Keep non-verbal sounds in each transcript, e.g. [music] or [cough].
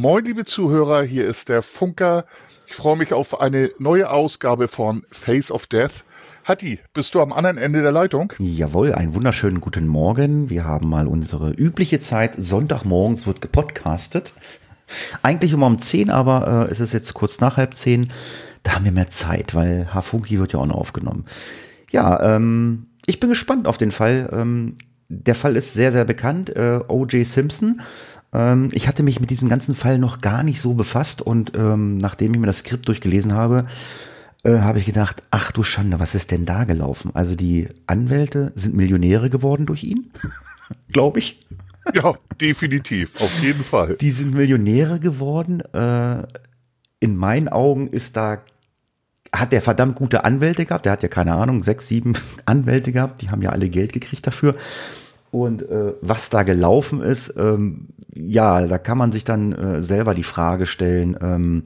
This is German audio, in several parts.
Moin, liebe Zuhörer, hier ist der Funker. Ich freue mich auf eine neue Ausgabe von Face of Death. Hatti, bist du am anderen Ende der Leitung? Jawohl, einen wunderschönen guten Morgen. Wir haben mal unsere übliche Zeit. Sonntagmorgens wird gepodcastet. Eigentlich immer um 10, aber äh, es ist jetzt kurz nach halb 10. Da haben wir mehr Zeit, weil Hafunki wird ja auch noch aufgenommen. Ja, ähm, ich bin gespannt auf den Fall. Ähm, der Fall ist sehr, sehr bekannt. Äh, O.J. Simpson. Ähm, ich hatte mich mit diesem ganzen Fall noch gar nicht so befasst und ähm, nachdem ich mir das Skript durchgelesen habe, äh, habe ich gedacht, ach du Schande, was ist denn da gelaufen? Also die Anwälte sind Millionäre geworden durch ihn, [laughs] glaube ich. Ja, definitiv, auf jeden Fall. Die sind Millionäre geworden. Äh, in meinen Augen ist da hat der verdammt gute Anwälte gehabt. Der hat ja keine Ahnung, sechs, sieben [laughs] Anwälte gehabt. Die haben ja alle Geld gekriegt dafür. Und äh, was da gelaufen ist, ähm, ja, da kann man sich dann äh, selber die Frage stellen, ähm,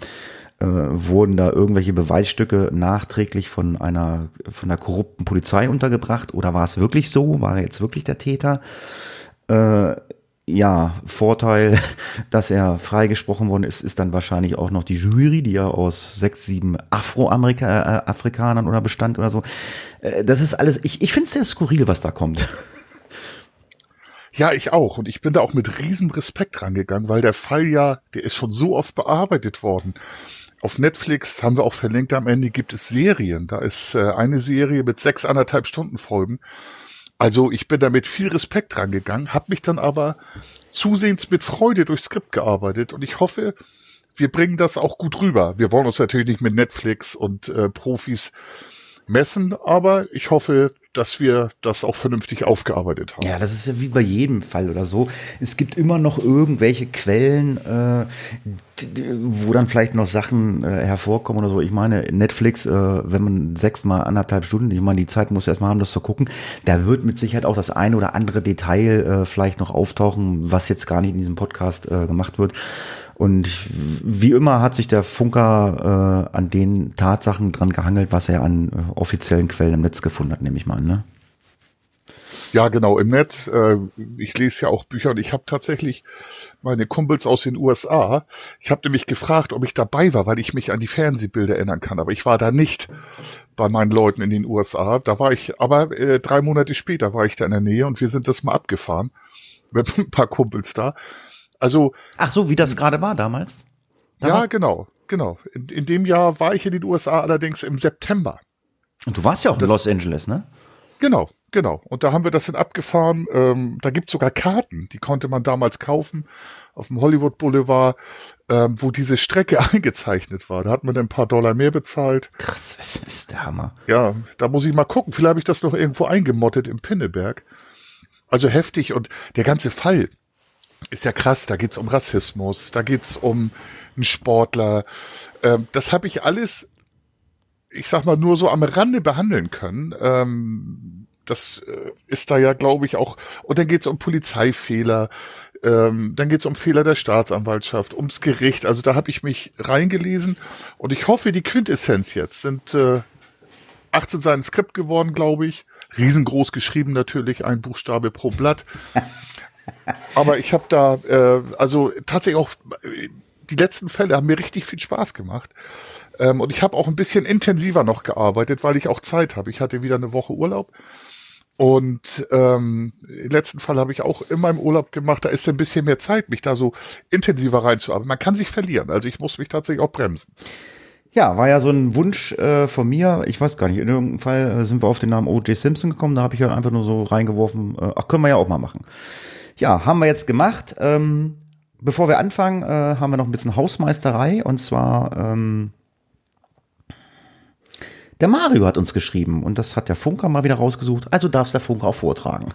äh, wurden da irgendwelche Beweisstücke nachträglich von einer, von einer korrupten Polizei untergebracht oder war es wirklich so? War er jetzt wirklich der Täter? Äh, ja, Vorteil, [laughs] dass er freigesprochen worden ist, ist dann wahrscheinlich auch noch die Jury, die ja aus sechs, sieben Afroamerikanern äh, oder bestand oder so. Äh, das ist alles, ich, ich finde es sehr skurril, was da kommt. [laughs] Ja, ich auch. Und ich bin da auch mit riesem Respekt rangegangen, weil der Fall ja, der ist schon so oft bearbeitet worden. Auf Netflix haben wir auch verlinkt, am Ende gibt es Serien. Da ist äh, eine Serie mit sechs anderthalb Stunden Folgen. Also ich bin da mit viel Respekt rangegangen, habe mich dann aber zusehends mit Freude durchs Skript gearbeitet und ich hoffe, wir bringen das auch gut rüber. Wir wollen uns natürlich nicht mit Netflix und äh, Profis messen, aber ich hoffe, dass wir das auch vernünftig aufgearbeitet haben. Ja, das ist ja wie bei jedem Fall oder so. Es gibt immer noch irgendwelche Quellen, äh, wo dann vielleicht noch Sachen äh, hervorkommen oder so. Ich meine, Netflix, äh, wenn man sechsmal anderthalb Stunden, ich meine, die Zeit muss erstmal haben, das zu gucken, da wird mit Sicherheit auch das eine oder andere Detail äh, vielleicht noch auftauchen, was jetzt gar nicht in diesem Podcast äh, gemacht wird. Und wie immer hat sich der Funker äh, an den Tatsachen dran gehangelt, was er an äh, offiziellen Quellen im Netz gefunden hat, nehme ich mal an, ne? Ja, genau, im Netz. Äh, ich lese ja auch Bücher und ich habe tatsächlich meine Kumpels aus den USA. Ich habe nämlich gefragt, ob ich dabei war, weil ich mich an die Fernsehbilder erinnern kann. Aber ich war da nicht bei meinen Leuten in den USA. Da war ich, aber äh, drei Monate später war ich da in der Nähe und wir sind das mal abgefahren mit [laughs] ein paar Kumpels da. Also. Ach so, wie das gerade war damals? Da ja, genau, genau. In, in, dem Jahr war ich in den USA allerdings im September. Und du warst ja auch das, in Los Angeles, ne? Genau, genau. Und da haben wir das dann abgefahren. Ähm, da gibt's sogar Karten, die konnte man damals kaufen auf dem Hollywood Boulevard, ähm, wo diese Strecke [laughs] eingezeichnet war. Da hat man dann ein paar Dollar mehr bezahlt. Krass, [laughs] das ist der Hammer. Ja, da muss ich mal gucken. Vielleicht habe ich das noch irgendwo eingemottet im Pinneberg. Also heftig und der ganze Fall, ist ja krass, da geht's um Rassismus, da geht's um einen Sportler. Ähm, das habe ich alles, ich sag mal, nur so am Rande behandeln können. Ähm, das äh, ist da ja, glaube ich, auch. Und dann geht's um Polizeifehler, ähm, dann geht's um Fehler der Staatsanwaltschaft, ums Gericht. Also da habe ich mich reingelesen und ich hoffe, die Quintessenz jetzt sind äh, 18 Seiten Skript geworden, glaube ich. Riesengroß geschrieben natürlich, ein Buchstabe pro Blatt. [laughs] Aber ich habe da, äh, also tatsächlich auch, die letzten Fälle haben mir richtig viel Spaß gemacht. Ähm, und ich habe auch ein bisschen intensiver noch gearbeitet, weil ich auch Zeit habe. Ich hatte wieder eine Woche Urlaub. Und ähm, im letzten Fall habe ich auch in meinem Urlaub gemacht, da ist ein bisschen mehr Zeit, mich da so intensiver reinzuarbeiten. Man kann sich verlieren. Also ich muss mich tatsächlich auch bremsen. Ja, war ja so ein Wunsch äh, von mir. Ich weiß gar nicht, in irgendeinem Fall äh, sind wir auf den Namen O.J. Simpson gekommen. Da habe ich ja einfach nur so reingeworfen, äh, ach, können wir ja auch mal machen. Ja, haben wir jetzt gemacht. Ähm, bevor wir anfangen, äh, haben wir noch ein bisschen Hausmeisterei. Und zwar, ähm, der Mario hat uns geschrieben und das hat der Funker mal wieder rausgesucht. Also darf es der Funker auch vortragen.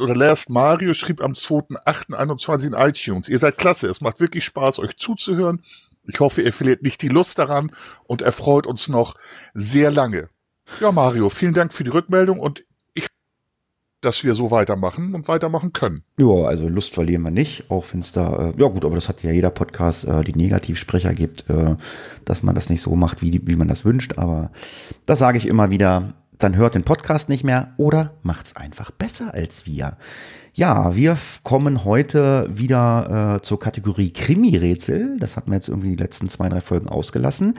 oder Last Mario schrieb am 2.8.21 in iTunes. Ihr seid klasse, es macht wirklich Spaß, euch zuzuhören. Ich hoffe, ihr verliert nicht die Lust daran und erfreut uns noch sehr lange. Ja, Mario, vielen Dank für die Rückmeldung und dass wir so weitermachen und weitermachen können. Ja, also Lust verlieren wir nicht, auch wenn es da, äh, ja gut, aber das hat ja jeder Podcast, äh, die Negativsprecher gibt, äh, dass man das nicht so macht, wie, wie man das wünscht, aber das sage ich immer wieder, dann hört den Podcast nicht mehr oder macht's einfach besser als wir. Ja, wir kommen heute wieder äh, zur Kategorie Krimi-Rätsel. Das hatten wir jetzt irgendwie die letzten zwei, drei Folgen ausgelassen.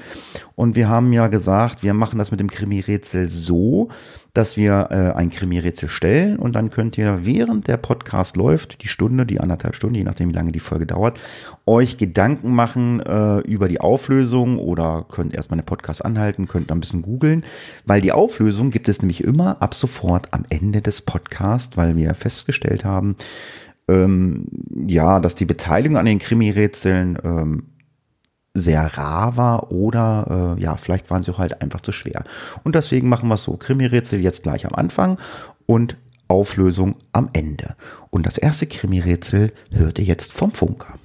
Und wir haben ja gesagt, wir machen das mit dem Krimi-Rätsel so, dass wir äh, ein Krimi-Rätsel stellen und dann könnt ihr während der Podcast läuft, die Stunde, die anderthalb Stunden, je nachdem wie lange die Folge dauert, euch Gedanken machen äh, über die Auflösung oder könnt erstmal den Podcast anhalten, könnt ein bisschen googeln, weil die Auflösung gibt es nämlich immer ab sofort am Ende des Podcasts, weil wir festgestellt haben, ähm, ja, dass die Beteiligung an den Krimi-Rätseln ähm, sehr rar war oder äh, ja, vielleicht waren sie auch halt einfach zu schwer. Und deswegen machen wir es so, Krimi-Rätsel jetzt gleich am Anfang und Auflösung am Ende. Und das erste Krimi-Rätsel hört ihr jetzt vom Funker.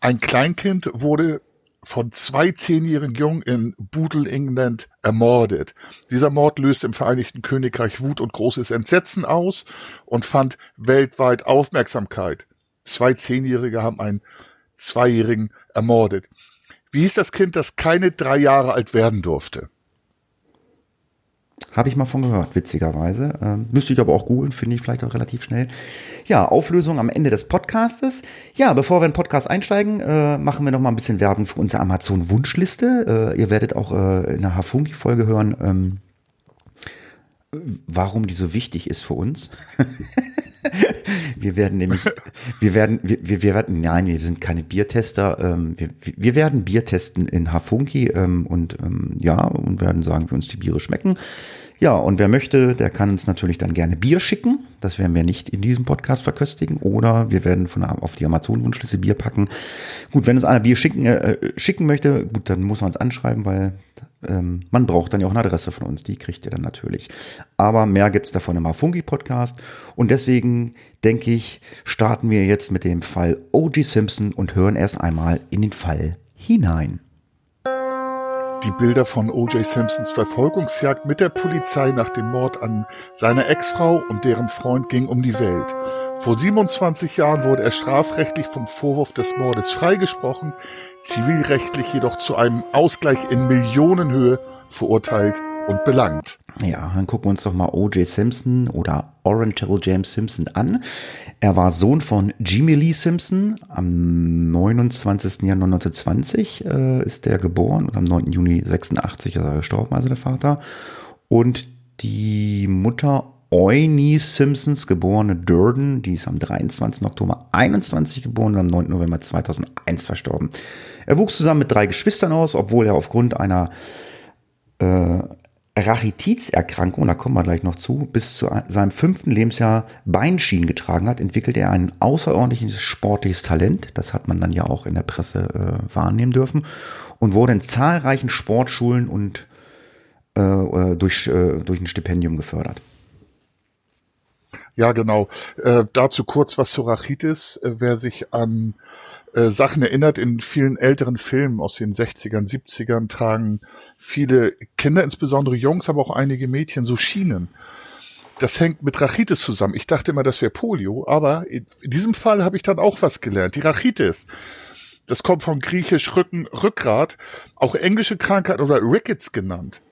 Ein Kleinkind wurde von zwei zehnjährigen Jungen in Bootle, England ermordet. Dieser Mord löste im Vereinigten Königreich Wut und großes Entsetzen aus und fand weltweit Aufmerksamkeit. Zwei Zehnjährige haben einen Zweijährigen ermordet. Wie hieß das Kind, das keine drei Jahre alt werden durfte? Habe ich mal von gehört, witzigerweise. Ähm, müsste ich aber auch googeln, finde ich vielleicht auch relativ schnell. Ja, Auflösung am Ende des Podcastes. Ja, bevor wir in den Podcast einsteigen, äh, machen wir noch mal ein bisschen Werbung für unsere Amazon-Wunschliste. Äh, ihr werdet auch äh, in der Hafunki-Folge hören, ähm, warum die so wichtig ist für uns. [laughs] wir werden nämlich, wir werden, wir, wir werden, nein, wir sind keine Biertester. Ähm, wir, wir werden Bier testen in Hafunki ähm, und ähm, ja, und werden sagen, wie uns die Biere schmecken. Ja, und wer möchte, der kann uns natürlich dann gerne Bier schicken. Das werden wir nicht in diesem Podcast verköstigen. Oder wir werden von auf die Amazon-Wunschliste Bier packen. Gut, wenn uns einer Bier schicken, äh, schicken möchte, gut, dann muss man uns anschreiben, weil ähm, man braucht dann ja auch eine Adresse von uns. Die kriegt ihr dann natürlich. Aber mehr gibt's davon im Afungi-Podcast. Und deswegen denke ich, starten wir jetzt mit dem Fall O.G. Simpson und hören erst einmal in den Fall hinein. Die Bilder von O.J. Simpsons Verfolgungsjagd mit der Polizei nach dem Mord an seiner Ex-Frau und deren Freund ging um die Welt. Vor 27 Jahren wurde er strafrechtlich vom Vorwurf des Mordes freigesprochen, zivilrechtlich jedoch zu einem Ausgleich in Millionenhöhe verurteilt und belangt. Ja, dann gucken wir uns doch mal O.J. Simpson oder Oriental James Simpson an. Er war Sohn von Jimmy Lee Simpson. Am 29. Januar 1920 äh, ist er geboren und am 9. Juni 86 ist er gestorben, also der Vater. Und die Mutter Eunice Simpsons, geborene Durden, die ist am 23. Oktober 21 geboren und am 9. November 2001 verstorben. Er wuchs zusammen mit drei Geschwistern aus, obwohl er aufgrund einer äh, Rachitizerkrankung, da kommen wir gleich noch zu, bis zu seinem fünften Lebensjahr Beinschienen getragen hat, entwickelte er ein außerordentliches sportliches Talent. Das hat man dann ja auch in der Presse äh, wahrnehmen dürfen und wurde in zahlreichen Sportschulen und äh, äh durch, äh, durch ein Stipendium gefördert. Ja, genau. Äh, dazu kurz was zu Rachitis. Äh, wer sich an äh, Sachen erinnert, in vielen älteren Filmen aus den 60ern, 70ern tragen viele Kinder, insbesondere Jungs, aber auch einige Mädchen, so Schienen. Das hängt mit Rachitis zusammen. Ich dachte immer, das wäre Polio, aber in diesem Fall habe ich dann auch was gelernt. Die Rachitis. Das kommt von griechisch Rücken, Rückgrat, auch englische Krankheit oder Rickets genannt.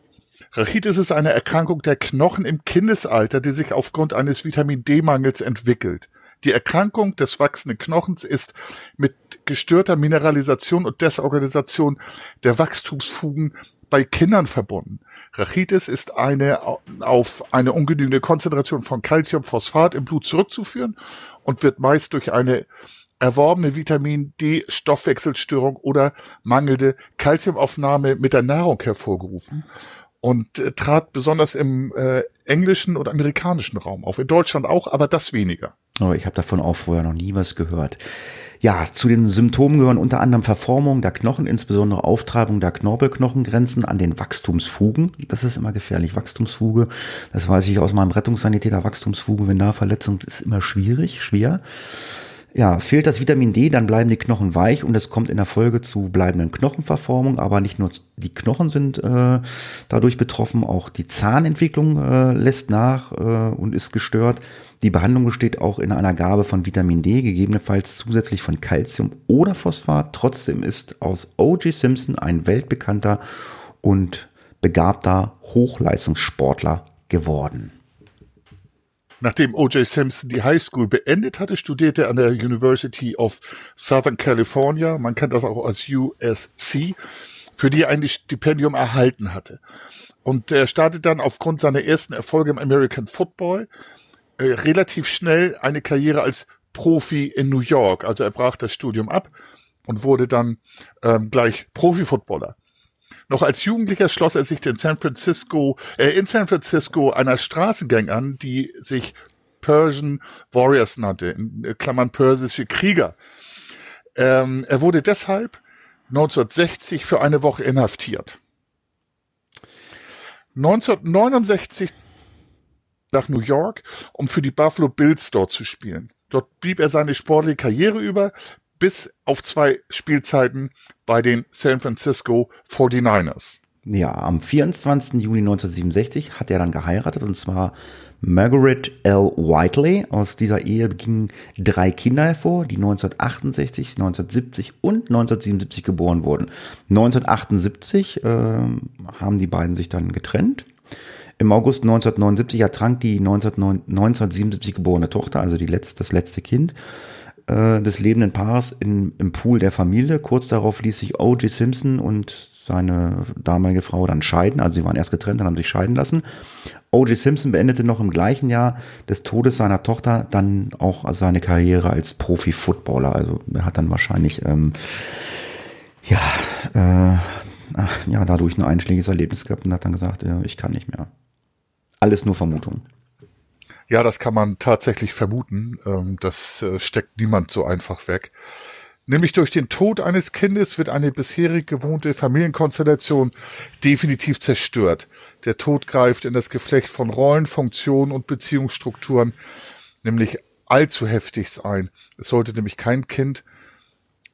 Rachitis ist eine Erkrankung der Knochen im Kindesalter, die sich aufgrund eines Vitamin D-Mangels entwickelt. Die Erkrankung des wachsenden Knochens ist mit gestörter Mineralisation und Desorganisation der Wachstumsfugen bei Kindern verbunden. Rachitis ist eine auf eine ungenügende Konzentration von Calciumphosphat im Blut zurückzuführen und wird meist durch eine erworbene Vitamin D Stoffwechselstörung oder mangelnde Calciumaufnahme mit der Nahrung hervorgerufen und äh, trat besonders im äh, englischen oder amerikanischen Raum auf. In Deutschland auch, aber das weniger. Aber ich habe davon auch vorher noch nie was gehört. Ja, zu den Symptomen gehören unter anderem Verformung der Knochen, insbesondere Auftreibung der Knorpelknochengrenzen an den Wachstumsfugen. Das ist immer gefährlich. Wachstumsfuge, das weiß ich aus meinem Rettungssanitäter. Wachstumsfuge, wenn da Verletzung ist immer schwierig, schwer. Ja, fehlt das Vitamin D, dann bleiben die Knochen weich und es kommt in der Folge zu bleibenden Knochenverformung. Aber nicht nur die Knochen sind äh, dadurch betroffen, auch die Zahnentwicklung äh, lässt nach äh, und ist gestört. Die Behandlung besteht auch in einer Gabe von Vitamin D, gegebenenfalls zusätzlich von Calcium oder Phosphat. Trotzdem ist aus O.G. Simpson ein weltbekannter und begabter Hochleistungssportler geworden. Nachdem O.J. Simpson die High School beendet hatte, studierte er an der University of Southern California, man kennt das auch als USC, für die er ein Stipendium erhalten hatte. Und er startet dann aufgrund seiner ersten Erfolge im American Football äh, relativ schnell eine Karriere als Profi in New York. Also er brach das Studium ab und wurde dann ähm, gleich Profi-Footballer. Noch als Jugendlicher schloss er sich in San Francisco, äh, in San Francisco einer Straßengang an, die sich Persian Warriors nannte, in äh, Klammern persische Krieger. Ähm, er wurde deshalb 1960 für eine Woche inhaftiert. 1969 nach New York, um für die Buffalo Bills dort zu spielen. Dort blieb er seine sportliche Karriere über, bis auf zwei Spielzeiten bei den San Francisco 49ers. Ja, am 24. Juni 1967 hat er dann geheiratet und zwar Margaret L. Whiteley. Aus dieser Ehe gingen drei Kinder hervor, die 1968, 1970 und 1977 geboren wurden. 1978 äh, haben die beiden sich dann getrennt. Im August 1979 ertrank die 1977 geborene Tochter, also die letzte, das letzte Kind äh, des lebenden Paares in, im Pool der Familie. Kurz darauf ließ sich O.J. Simpson und seine damalige Frau dann scheiden. Also sie waren erst getrennt, dann haben sich scheiden lassen. O.J. Simpson beendete noch im gleichen Jahr des Todes seiner Tochter dann auch seine Karriere als Profi-Footballer. Also er hat dann wahrscheinlich ähm, ja, äh, ja dadurch ein einschlägiges Erlebnis gehabt und hat dann gesagt, ja, ich kann nicht mehr. Alles nur Vermutung. Ja, das kann man tatsächlich vermuten. Ähm, das äh, steckt niemand so einfach weg. Nämlich durch den Tod eines Kindes wird eine bisherig gewohnte Familienkonstellation definitiv zerstört. Der Tod greift in das Geflecht von Rollen, Funktionen und Beziehungsstrukturen nämlich allzu heftig ein. Es sollte nämlich kein Kind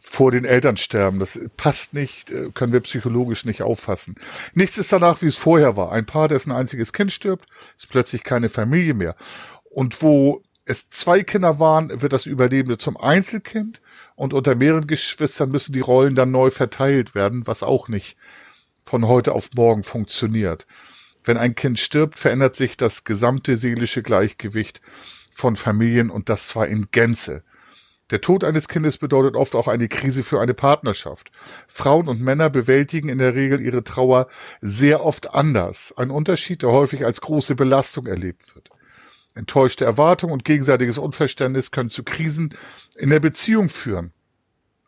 vor den Eltern sterben. Das passt nicht, äh, können wir psychologisch nicht auffassen. Nichts ist danach, wie es vorher war. Ein Paar, dessen einziges Kind stirbt, ist plötzlich keine Familie mehr. Und wo es zwei Kinder waren, wird das Überlebende zum Einzelkind und unter mehreren Geschwistern müssen die Rollen dann neu verteilt werden, was auch nicht von heute auf morgen funktioniert. Wenn ein Kind stirbt, verändert sich das gesamte seelische Gleichgewicht von Familien und das zwar in Gänze. Der Tod eines Kindes bedeutet oft auch eine Krise für eine Partnerschaft. Frauen und Männer bewältigen in der Regel ihre Trauer sehr oft anders. Ein Unterschied, der häufig als große Belastung erlebt wird. Enttäuschte Erwartungen und gegenseitiges Unverständnis können zu Krisen in der Beziehung führen.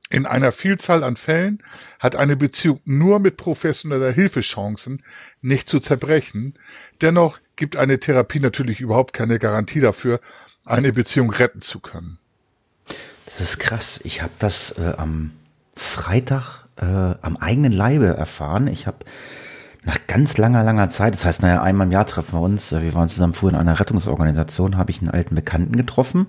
In einer Vielzahl an Fällen hat eine Beziehung nur mit professioneller Hilfe Chancen, nicht zu zerbrechen. Dennoch gibt eine Therapie natürlich überhaupt keine Garantie dafür, eine Beziehung retten zu können. Das ist krass. Ich habe das äh, am Freitag äh, am eigenen Leibe erfahren. Ich habe nach ganz langer, langer Zeit, das heißt, naja, einmal im Jahr treffen wir uns, äh, wir waren zusammen früher in einer Rettungsorganisation, habe ich einen alten Bekannten getroffen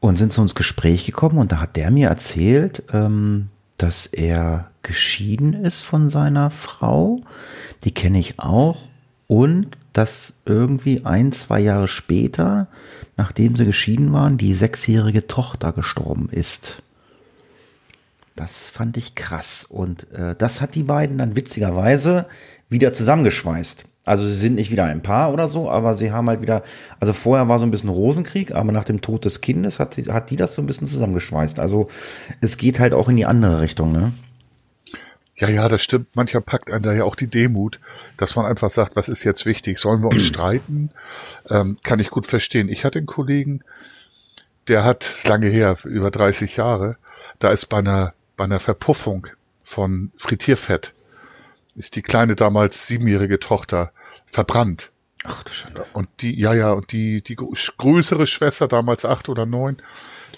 und sind zu uns Gespräch gekommen und da hat der mir erzählt, ähm, dass er geschieden ist von seiner Frau. Die kenne ich auch. Und dass irgendwie ein, zwei Jahre später nachdem sie geschieden waren, die sechsjährige Tochter gestorben ist. Das fand ich krass. Und äh, das hat die beiden dann witzigerweise wieder zusammengeschweißt. Also sie sind nicht wieder ein Paar oder so, aber sie haben halt wieder, also vorher war so ein bisschen Rosenkrieg, aber nach dem Tod des Kindes hat, sie, hat die das so ein bisschen zusammengeschweißt. Also es geht halt auch in die andere Richtung, ne? Ja, ja, das stimmt. Mancher packt einen da ja auch die Demut, dass man einfach sagt, was ist jetzt wichtig? Sollen wir uns [clears throat] streiten? Ähm, kann ich gut verstehen. Ich hatte einen Kollegen, der hat, ist lange her, über 30 Jahre, da ist bei einer, bei einer Verpuffung von Frittierfett, ist die kleine damals siebenjährige Tochter verbrannt. Ach du Schande. Und die, ja, ja, und die, die größere Schwester, damals acht oder neun,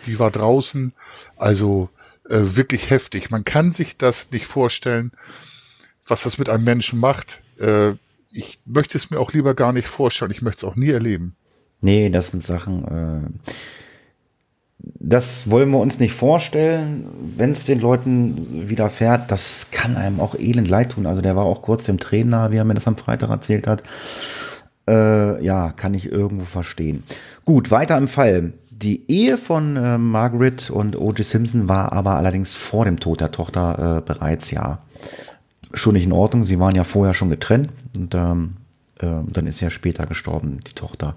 die war draußen. Also äh, wirklich heftig. Man kann sich das nicht vorstellen, was das mit einem Menschen macht. Äh, ich möchte es mir auch lieber gar nicht vorstellen. Ich möchte es auch nie erleben. Nee, das sind Sachen, äh, das wollen wir uns nicht vorstellen, wenn es den Leuten widerfährt. Das kann einem auch elend leid tun. Also der war auch kurz dem Trainer, wie er mir das am Freitag erzählt hat. Äh, ja, kann ich irgendwo verstehen. Gut, weiter im Fall. Die Ehe von äh, Margaret und O.J. Simpson war aber allerdings vor dem Tod der Tochter äh, bereits ja schon nicht in Ordnung. Sie waren ja vorher schon getrennt und ähm, äh, dann ist ja später gestorben, die Tochter.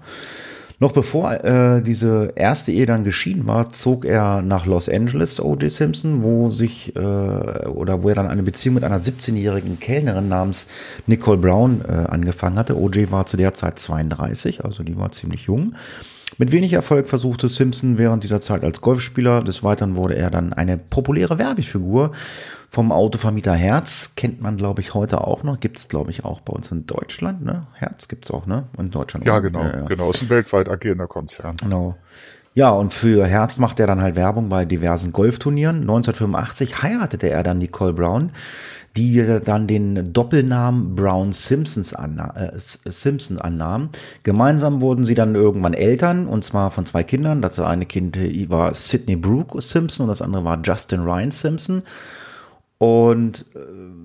Noch bevor äh, diese erste Ehe dann geschieden war, zog er nach Los Angeles, O.J. Simpson, wo sich äh, oder wo er dann eine Beziehung mit einer 17-jährigen Kellnerin namens Nicole Brown äh, angefangen hatte. O.J. war zu der Zeit 32, also die war ziemlich jung. Mit wenig Erfolg versuchte Simpson während dieser Zeit als Golfspieler. Des Weiteren wurde er dann eine populäre Werbefigur vom Autovermieter Herz. Kennt man, glaube ich, heute auch noch. Gibt es, glaube ich, auch bei uns in Deutschland. Ne? Herz gibt es auch, ne? In Deutschland. Ja, auch. genau. Ja, ja. Genau, ist ein weltweit agierender Konzern. Genau. Ja, und für Herz macht er dann halt Werbung bei diversen Golfturnieren. 1985 heiratete er dann Nicole Brown die dann den Doppelnamen Brown Simpsons anna äh, Simpson annahm. Gemeinsam wurden sie dann irgendwann Eltern, und zwar von zwei Kindern. Das eine Kind war Sidney Brooke Simpson und das andere war Justin Ryan Simpson. Und äh,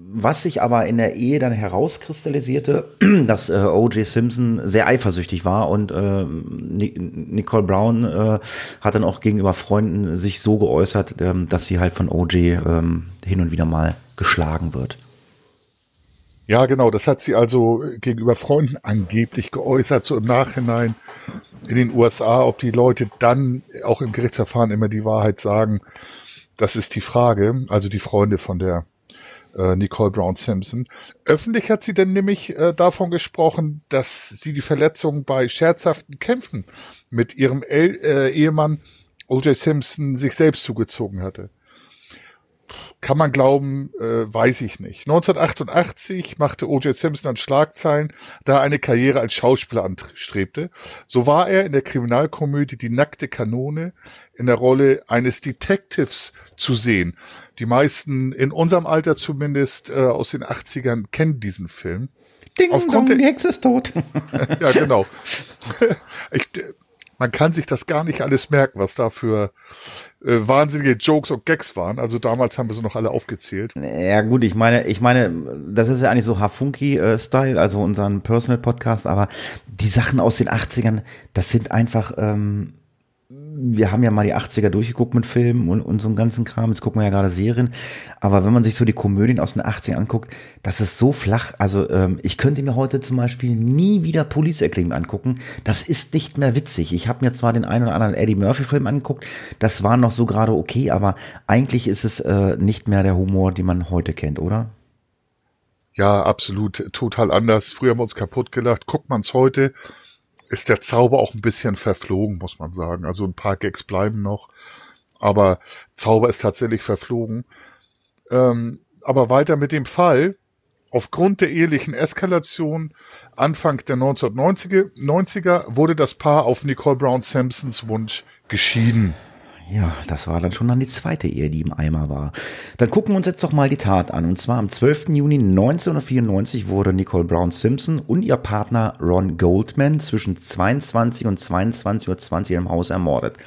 was sich aber in der Ehe dann herauskristallisierte, [clears throat] dass äh, O.J. Simpson sehr eifersüchtig war und äh, Nicole Brown äh, hat dann auch gegenüber Freunden sich so geäußert, äh, dass sie halt von O.J. Äh, hin und wieder mal geschlagen wird. Ja, genau, das hat sie also gegenüber Freunden angeblich geäußert, so im Nachhinein in den USA, ob die Leute dann auch im Gerichtsverfahren immer die Wahrheit sagen, das ist die Frage, also die Freunde von der äh, Nicole Brown Simpson. Öffentlich hat sie denn nämlich äh, davon gesprochen, dass sie die Verletzung bei scherzhaften Kämpfen mit ihrem El äh, Ehemann O.J. Simpson sich selbst zugezogen hatte. Kann man glauben, äh, weiß ich nicht. 1988 machte O.J. Simpson dann Schlagzeilen, da er eine Karriere als Schauspieler anstrebte. So war er in der Kriminalkomödie Die nackte Kanone in der Rolle eines Detectives zu sehen. Die meisten in unserem Alter zumindest äh, aus den 80ern kennen diesen Film. Ding Aufgrund dong, die Hexe ist tot. [laughs] ja, genau. [laughs] ich, man kann sich das gar nicht alles merken, was da für äh, wahnsinnige Jokes und Gags waren. Also damals haben wir sie noch alle aufgezählt. Ja gut, ich meine, ich meine, das ist ja eigentlich so Hafunki-Style, also unseren Personal-Podcast, aber die Sachen aus den 80ern, das sind einfach, ähm, wir haben ja mal die 80er durchgeguckt mit Filmen und, und so einem ganzen Kram. Jetzt gucken wir ja gerade Serien. Aber wenn man sich so die Komödien aus den 80ern anguckt, das ist so flach. Also ähm, ich könnte mir heute zum Beispiel nie wieder Police Academy angucken. Das ist nicht mehr witzig. Ich habe mir zwar den einen oder anderen Eddie Murphy-Film angeguckt. Das war noch so gerade okay, aber eigentlich ist es äh, nicht mehr der Humor, den man heute kennt, oder? Ja, absolut. Total anders. Früher haben wir uns kaputt gelacht. Guckt man's heute ist der Zauber auch ein bisschen verflogen, muss man sagen. Also ein paar Gags bleiben noch, aber Zauber ist tatsächlich verflogen. Ähm, aber weiter mit dem Fall. Aufgrund der ehelichen Eskalation Anfang der 1990er 90er wurde das Paar auf Nicole Brown Simpsons Wunsch geschieden. Ja, das war dann schon dann die zweite Ehe, die im Eimer war. Dann gucken wir uns jetzt doch mal die Tat an. Und zwar am 12. Juni 1994 wurde Nicole Brown Simpson und ihr Partner Ron Goldman zwischen 22 und 22.20 Uhr im Haus ermordet.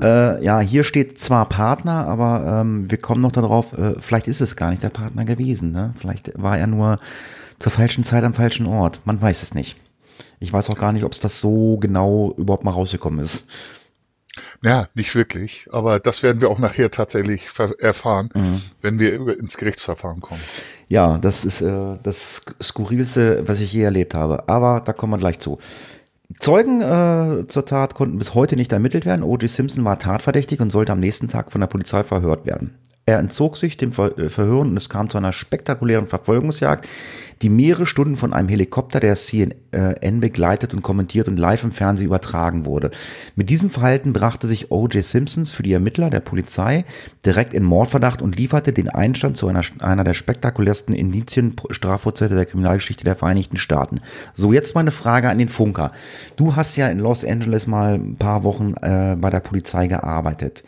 Äh, ja, hier steht zwar Partner, aber ähm, wir kommen noch darauf, äh, vielleicht ist es gar nicht der Partner gewesen. Ne? Vielleicht war er nur zur falschen Zeit am falschen Ort. Man weiß es nicht. Ich weiß auch gar nicht, ob es das so genau überhaupt mal rausgekommen ist. Ja, nicht wirklich. Aber das werden wir auch nachher tatsächlich erfahren, mhm. wenn wir ins Gerichtsverfahren kommen. Ja, das ist äh, das Skurrilste, was ich je erlebt habe. Aber da kommen wir gleich zu. Zeugen äh, zur Tat konnten bis heute nicht ermittelt werden. O.J. Simpson war tatverdächtig und sollte am nächsten Tag von der Polizei verhört werden. Er entzog sich dem Ver Verhören und es kam zu einer spektakulären Verfolgungsjagd, die mehrere Stunden von einem Helikopter der CNN begleitet und kommentiert und live im Fernsehen übertragen wurde. Mit diesem Verhalten brachte sich O.J. Simpsons für die Ermittler der Polizei direkt in Mordverdacht und lieferte den Einstand zu einer, einer der spektakulärsten Indizien-Strafprozesse der Kriminalgeschichte der Vereinigten Staaten. So, jetzt meine Frage an den Funker. Du hast ja in Los Angeles mal ein paar Wochen äh, bei der Polizei gearbeitet.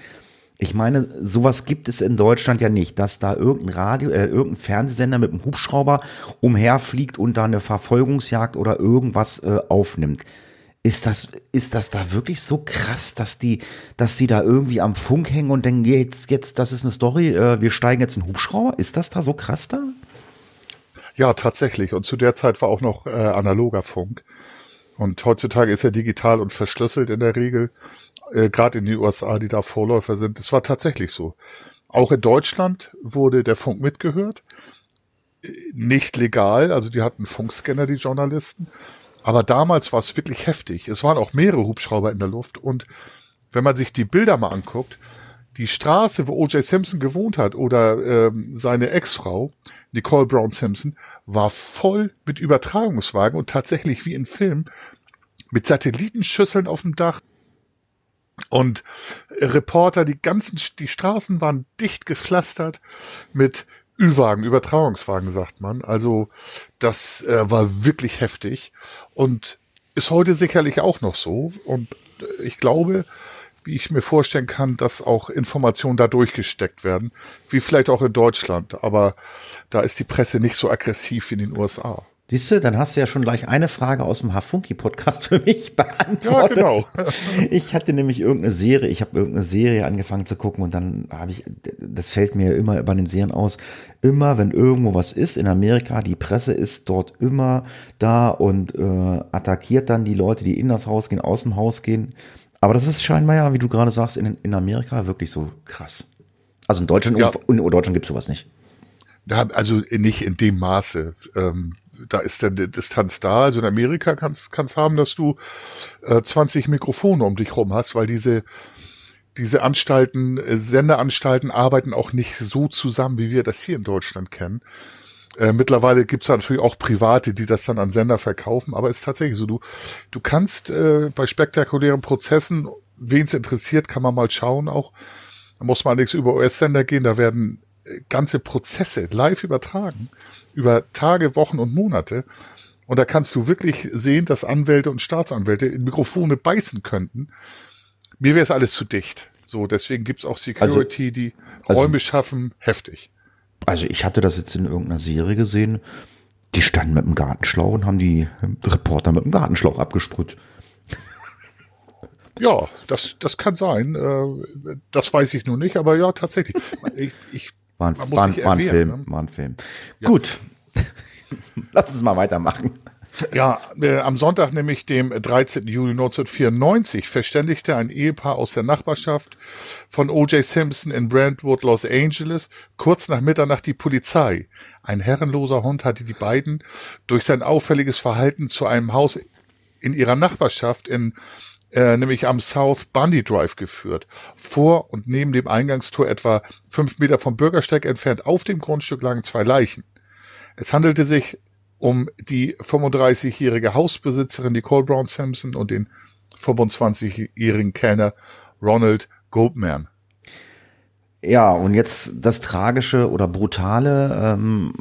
Ich meine, sowas gibt es in Deutschland ja nicht, dass da irgendein Radio, äh, irgendein Fernsehsender mit einem Hubschrauber umherfliegt und da eine Verfolgungsjagd oder irgendwas äh, aufnimmt. Ist das, ist das da wirklich so krass, dass die, dass die da irgendwie am Funk hängen und denken, jetzt, jetzt, das ist eine Story, äh, wir steigen jetzt in Hubschrauber? Ist das da so krass da? Ja, tatsächlich. Und zu der Zeit war auch noch äh, analoger Funk. Und heutzutage ist er digital und verschlüsselt in der Regel äh, gerade in die USA, die da Vorläufer sind. Das war tatsächlich so. Auch in Deutschland wurde der Funk mitgehört. Nicht legal, also die hatten Funkscanner, die Journalisten. Aber damals war es wirklich heftig. Es waren auch mehrere Hubschrauber in der Luft. Und wenn man sich die Bilder mal anguckt, die Straße, wo O.J. Simpson gewohnt hat oder ähm, seine Ex-Frau, Nicole Brown Simpson, war voll mit Übertragungswagen und tatsächlich wie in Film mit Satellitenschüsseln auf dem Dach, und Reporter, die ganzen, die Straßen waren dicht gepflastert mit Ü-Wagen, Übertragungswagen, sagt man. Also das äh, war wirklich heftig und ist heute sicherlich auch noch so. Und ich glaube, wie ich mir vorstellen kann, dass auch Informationen da durchgesteckt werden, wie vielleicht auch in Deutschland. Aber da ist die Presse nicht so aggressiv wie in den USA. Siehst du, dann hast du ja schon gleich eine Frage aus dem Hafunki-Podcast [laughs] für mich beantwortet. Ja, genau. [laughs] ich hatte nämlich irgendeine Serie, ich habe irgendeine Serie angefangen zu gucken und dann habe ich, das fällt mir immer bei den Serien aus, immer wenn irgendwo was ist in Amerika, die Presse ist dort immer da und äh, attackiert dann die Leute, die in das Haus gehen, aus dem Haus gehen. Aber das ist scheinbar ja, wie du gerade sagst, in, in Amerika wirklich so krass. Also in Deutschland, ja. in Deutschland gibt es sowas nicht. Also nicht in dem Maße. Ähm, da ist dann die Distanz da. Also in Amerika kannst kannst haben, dass du äh, 20 Mikrofone um dich rum hast, weil diese diese Anstalten, äh, Sendeanstalten arbeiten auch nicht so zusammen, wie wir das hier in Deutschland kennen. Äh, mittlerweile gibt's natürlich auch Private, die das dann an Sender verkaufen, aber es ist tatsächlich so, du, du kannst äh, bei spektakulären Prozessen, wen es interessiert, kann man mal schauen auch. Da muss man nichts über US-Sender gehen, da werden äh, ganze Prozesse live übertragen über Tage, Wochen und Monate. Und da kannst du wirklich sehen, dass Anwälte und Staatsanwälte in Mikrofone beißen könnten. Mir wäre es alles zu dicht. So, deswegen gibt's auch Security, also, die Räume also, schaffen, heftig. Also ich hatte das jetzt in irgendeiner Serie gesehen. Die standen mit dem Gartenschlauch und haben die Reporter mit dem Gartenschlauch abgesprüht. Ja, das, das kann sein. Äh, das weiß ich nur nicht, aber ja, tatsächlich. Ich, ich war ein, war, war ein Film, ne? war ein Film. Ja. Gut. [laughs] Lass uns mal weitermachen. Ja, äh, am Sonntag, nämlich dem 13. Juli 1994, verständigte ein Ehepaar aus der Nachbarschaft von O.J. Simpson in Brentwood, Los Angeles, kurz nach Mitternacht die Polizei. Ein herrenloser Hund hatte die beiden durch sein auffälliges Verhalten zu einem Haus in ihrer Nachbarschaft in äh, nämlich am South Bundy Drive geführt. Vor und neben dem Eingangstor etwa fünf Meter vom Bürgersteig entfernt auf dem Grundstück lagen zwei Leichen. Es handelte sich um die 35-jährige Hausbesitzerin Nicole Brown Sampson und den 25-jährigen Kellner Ronald Goldman. Ja, und jetzt das Tragische oder Brutale, ähm,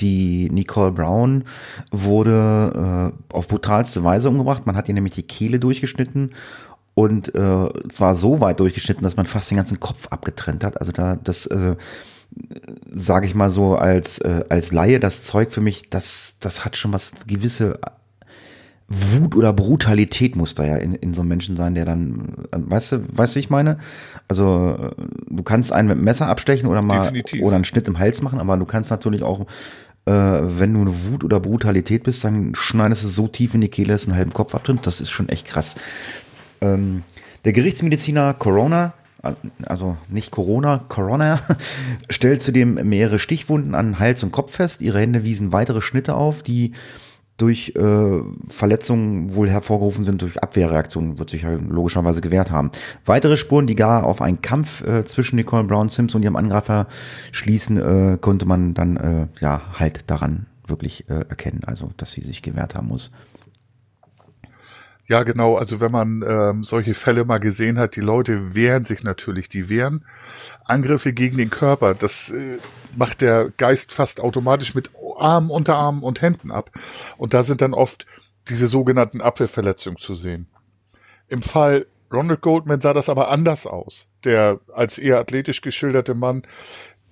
die Nicole Brown wurde äh, auf brutalste Weise umgebracht. Man hat ihr nämlich die Kehle durchgeschnitten und äh, zwar so weit durchgeschnitten, dass man fast den ganzen Kopf abgetrennt hat. Also da das äh, sage ich mal so als äh, als Laie, das Zeug für mich, das das hat schon was gewisse Wut oder Brutalität muss da ja in, in so einem Menschen sein, der dann, weißt du, weißt du, wie ich meine? Also du kannst einen mit dem Messer abstechen oder mal Definitiv. oder einen Schnitt im Hals machen, aber du kannst natürlich auch, äh, wenn du eine Wut oder Brutalität bist, dann schneidest du so tief in die Kehle, dass du einen halben Kopf abtrimmst. Das ist schon echt krass. Ähm, der Gerichtsmediziner Corona also nicht Corona, Corona, [laughs] stellt zudem mehrere Stichwunden an Hals und Kopf fest. Ihre Hände wiesen weitere Schnitte auf, die durch äh, Verletzungen wohl hervorgerufen sind durch Abwehrreaktionen, wird sich ja logischerweise gewehrt haben. Weitere Spuren, die gar auf einen Kampf äh, zwischen Nicole Brown Sims und ihrem Angreifer schließen, äh, konnte man dann äh, ja halt daran wirklich äh, erkennen, also dass sie sich gewehrt haben muss. Ja, genau. Also wenn man ähm, solche Fälle mal gesehen hat, die Leute wehren sich natürlich. Die wehren Angriffe gegen den Körper. Das äh, macht der Geist fast automatisch mit Armen, Unterarmen und Händen ab. Und da sind dann oft diese sogenannten Abwehrverletzungen zu sehen. Im Fall Ronald Goldman sah das aber anders aus. Der als eher athletisch geschilderte Mann,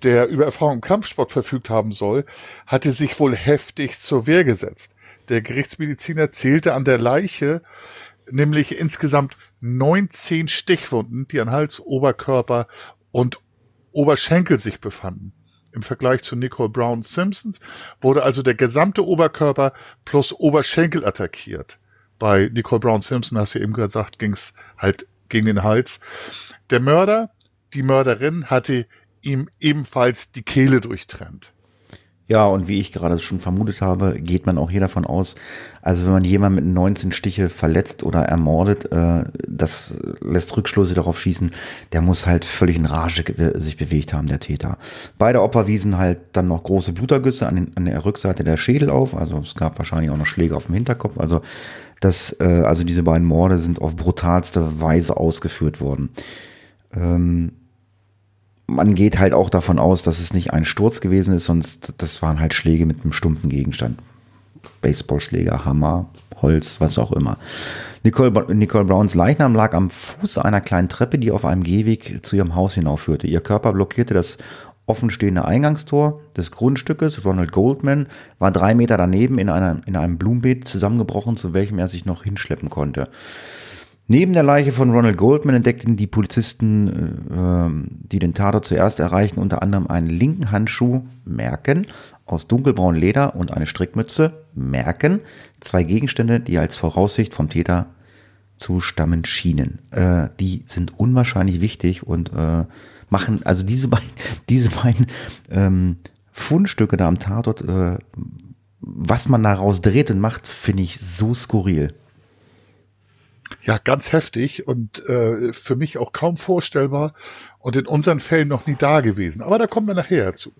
der über Erfahrung im Kampfsport verfügt haben soll, hatte sich wohl heftig zur Wehr gesetzt. Der Gerichtsmediziner zählte an der Leiche nämlich insgesamt 19 Stichwunden, die an Hals, Oberkörper und Oberschenkel sich befanden. Im Vergleich zu Nicole Brown Simpsons wurde also der gesamte Oberkörper plus Oberschenkel attackiert. Bei Nicole Brown Simpson, hast du eben gesagt, ging es halt gegen den Hals. Der Mörder, die Mörderin, hatte ihm ebenfalls die Kehle durchtrennt. Ja, und wie ich gerade schon vermutet habe, geht man auch hier davon aus, also wenn man jemanden mit 19 Stiche verletzt oder ermordet, äh, das lässt Rückschlüsse darauf schießen, der muss halt völlig in Rage sich bewegt haben, der Täter. Beide Opfer wiesen halt dann noch große Blutergüsse an, den, an der Rückseite der Schädel auf, also es gab wahrscheinlich auch noch Schläge auf dem Hinterkopf, also das, äh, also diese beiden Morde sind auf brutalste Weise ausgeführt worden. Ähm, man geht halt auch davon aus, dass es nicht ein Sturz gewesen ist, sonst das waren halt Schläge mit einem stumpfen Gegenstand. Baseballschläger, Hammer, Holz, was auch immer. Nicole, Nicole Browns Leichnam lag am Fuß einer kleinen Treppe, die auf einem Gehweg zu ihrem Haus hinaufführte. Ihr Körper blockierte das offenstehende Eingangstor des Grundstückes. Ronald Goldman war drei Meter daneben in, einer, in einem Blumenbeet zusammengebrochen, zu welchem er sich noch hinschleppen konnte. Neben der Leiche von Ronald Goldman entdeckten die Polizisten, äh, die den Tatort zuerst erreichten, unter anderem einen linken Handschuh, Merken, aus dunkelbraunem Leder und eine Strickmütze, Merken, zwei Gegenstände, die als Voraussicht vom Täter zu stammen schienen. Äh, die sind unwahrscheinlich wichtig und äh, machen, also diese beiden, [laughs] diese beiden ähm, Fundstücke da am Tatort, äh, was man daraus dreht und macht, finde ich so skurril. Ja, ganz heftig und äh, für mich auch kaum vorstellbar und in unseren Fällen noch nie da gewesen. Aber da kommen wir nachher zu.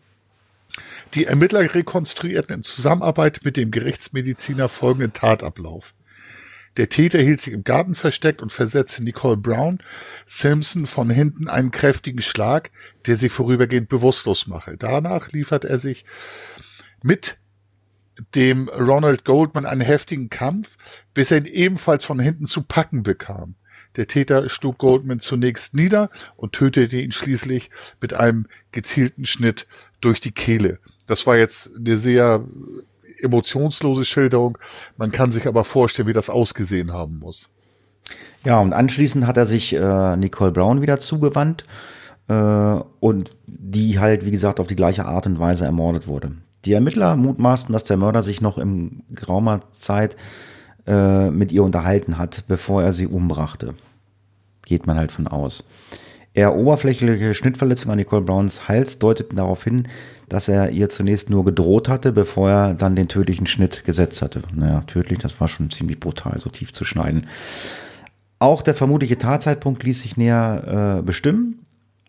Die Ermittler rekonstruierten in Zusammenarbeit mit dem Gerichtsmediziner folgenden Tatablauf. Der Täter hielt sich im Garten versteckt und versetzte Nicole Brown Simpson von hinten einen kräftigen Schlag, der sie vorübergehend bewusstlos mache. Danach liefert er sich mit dem Ronald Goldman einen heftigen Kampf, bis er ihn ebenfalls von hinten zu packen bekam. Der Täter schlug Goldman zunächst nieder und tötete ihn schließlich mit einem gezielten Schnitt durch die Kehle. Das war jetzt eine sehr emotionslose Schilderung. Man kann sich aber vorstellen, wie das ausgesehen haben muss. Ja, und anschließend hat er sich äh, Nicole Brown wieder zugewandt äh, und die halt, wie gesagt, auf die gleiche Art und Weise ermordet wurde. Die Ermittler mutmaßten, dass der Mörder sich noch in geraumer Zeit äh, mit ihr unterhalten hat, bevor er sie umbrachte. Geht man halt von aus. Eher oberflächliche Schnittverletzungen an Nicole Browns Hals deuteten darauf hin, dass er ihr zunächst nur gedroht hatte, bevor er dann den tödlichen Schnitt gesetzt hatte. Naja, tödlich, das war schon ziemlich brutal, so tief zu schneiden. Auch der vermutliche Tatzeitpunkt ließ sich näher äh, bestimmen.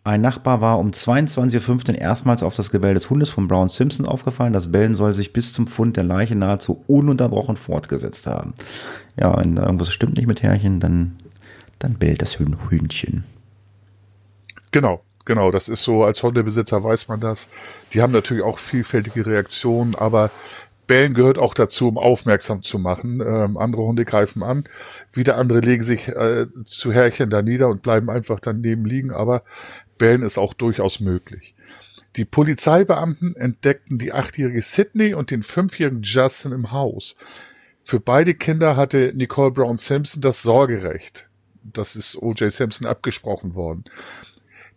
Ein Nachbar war um 22.15 Uhr erstmals auf das Gebell des Hundes von Brown Simpson aufgefallen. Das Bellen soll sich bis zum Fund der Leiche nahezu ununterbrochen fortgesetzt haben. Ja, wenn da irgendwas stimmt nicht mit Herrchen, dann, dann bellt das Hühnchen. Genau, genau. Das ist so, als Hundebesitzer weiß man das. Die haben natürlich auch vielfältige Reaktionen, aber Bellen gehört auch dazu, um aufmerksam zu machen. Ähm, andere Hunde greifen an, wieder andere legen sich äh, zu Herrchen da nieder und bleiben einfach daneben liegen. Aber Bellen ist auch durchaus möglich. Die Polizeibeamten entdeckten die achtjährige Sydney und den fünfjährigen Justin im Haus. Für beide Kinder hatte Nicole Brown Simpson das Sorgerecht. Das ist O.J. Simpson abgesprochen worden.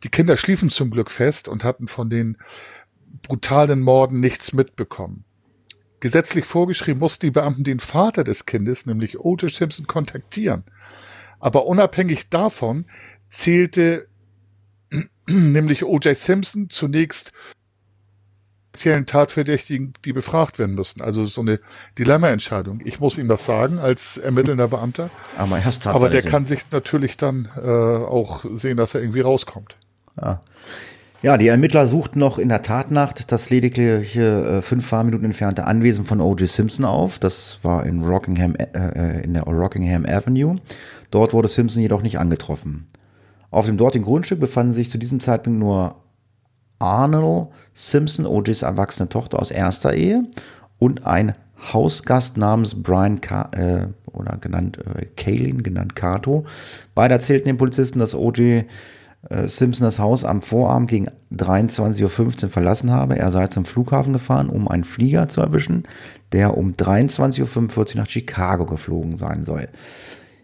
Die Kinder schliefen zum Glück fest und hatten von den brutalen Morden nichts mitbekommen. Gesetzlich vorgeschrieben mussten die Beamten den Vater des Kindes, nämlich O.J. Simpson, kontaktieren. Aber unabhängig davon zählte [clears throat] nämlich O.J. Simpson zunächst speziellen Tatverdächtigen, die befragt werden müssen. Also so eine Dilemma-Entscheidung. Ich muss ihm das sagen als ermittelnder Beamter. Aber, Aber der kann sich natürlich dann äh, auch sehen, dass er irgendwie rauskommt. Ja. Ja, die Ermittler suchten noch in der Tatnacht das lediglich äh, fünf Fahrminuten entfernte Anwesen von O.J. Simpson auf. Das war in Rockingham, äh, äh, in der Rockingham Avenue. Dort wurde Simpson jedoch nicht angetroffen. Auf dem dortigen Grundstück befanden sich zu diesem Zeitpunkt nur Arnold Simpson, O.J.s erwachsene Tochter aus erster Ehe, und ein Hausgast namens Brian Ka äh, oder genannt äh, Kaylin, genannt Kato. Beide erzählten den Polizisten, dass O.J. Äh, Simpson das Haus am Vorabend gegen 23.15 Uhr verlassen habe. Er sei zum Flughafen gefahren, um einen Flieger zu erwischen, der um 23.45 Uhr nach Chicago geflogen sein soll.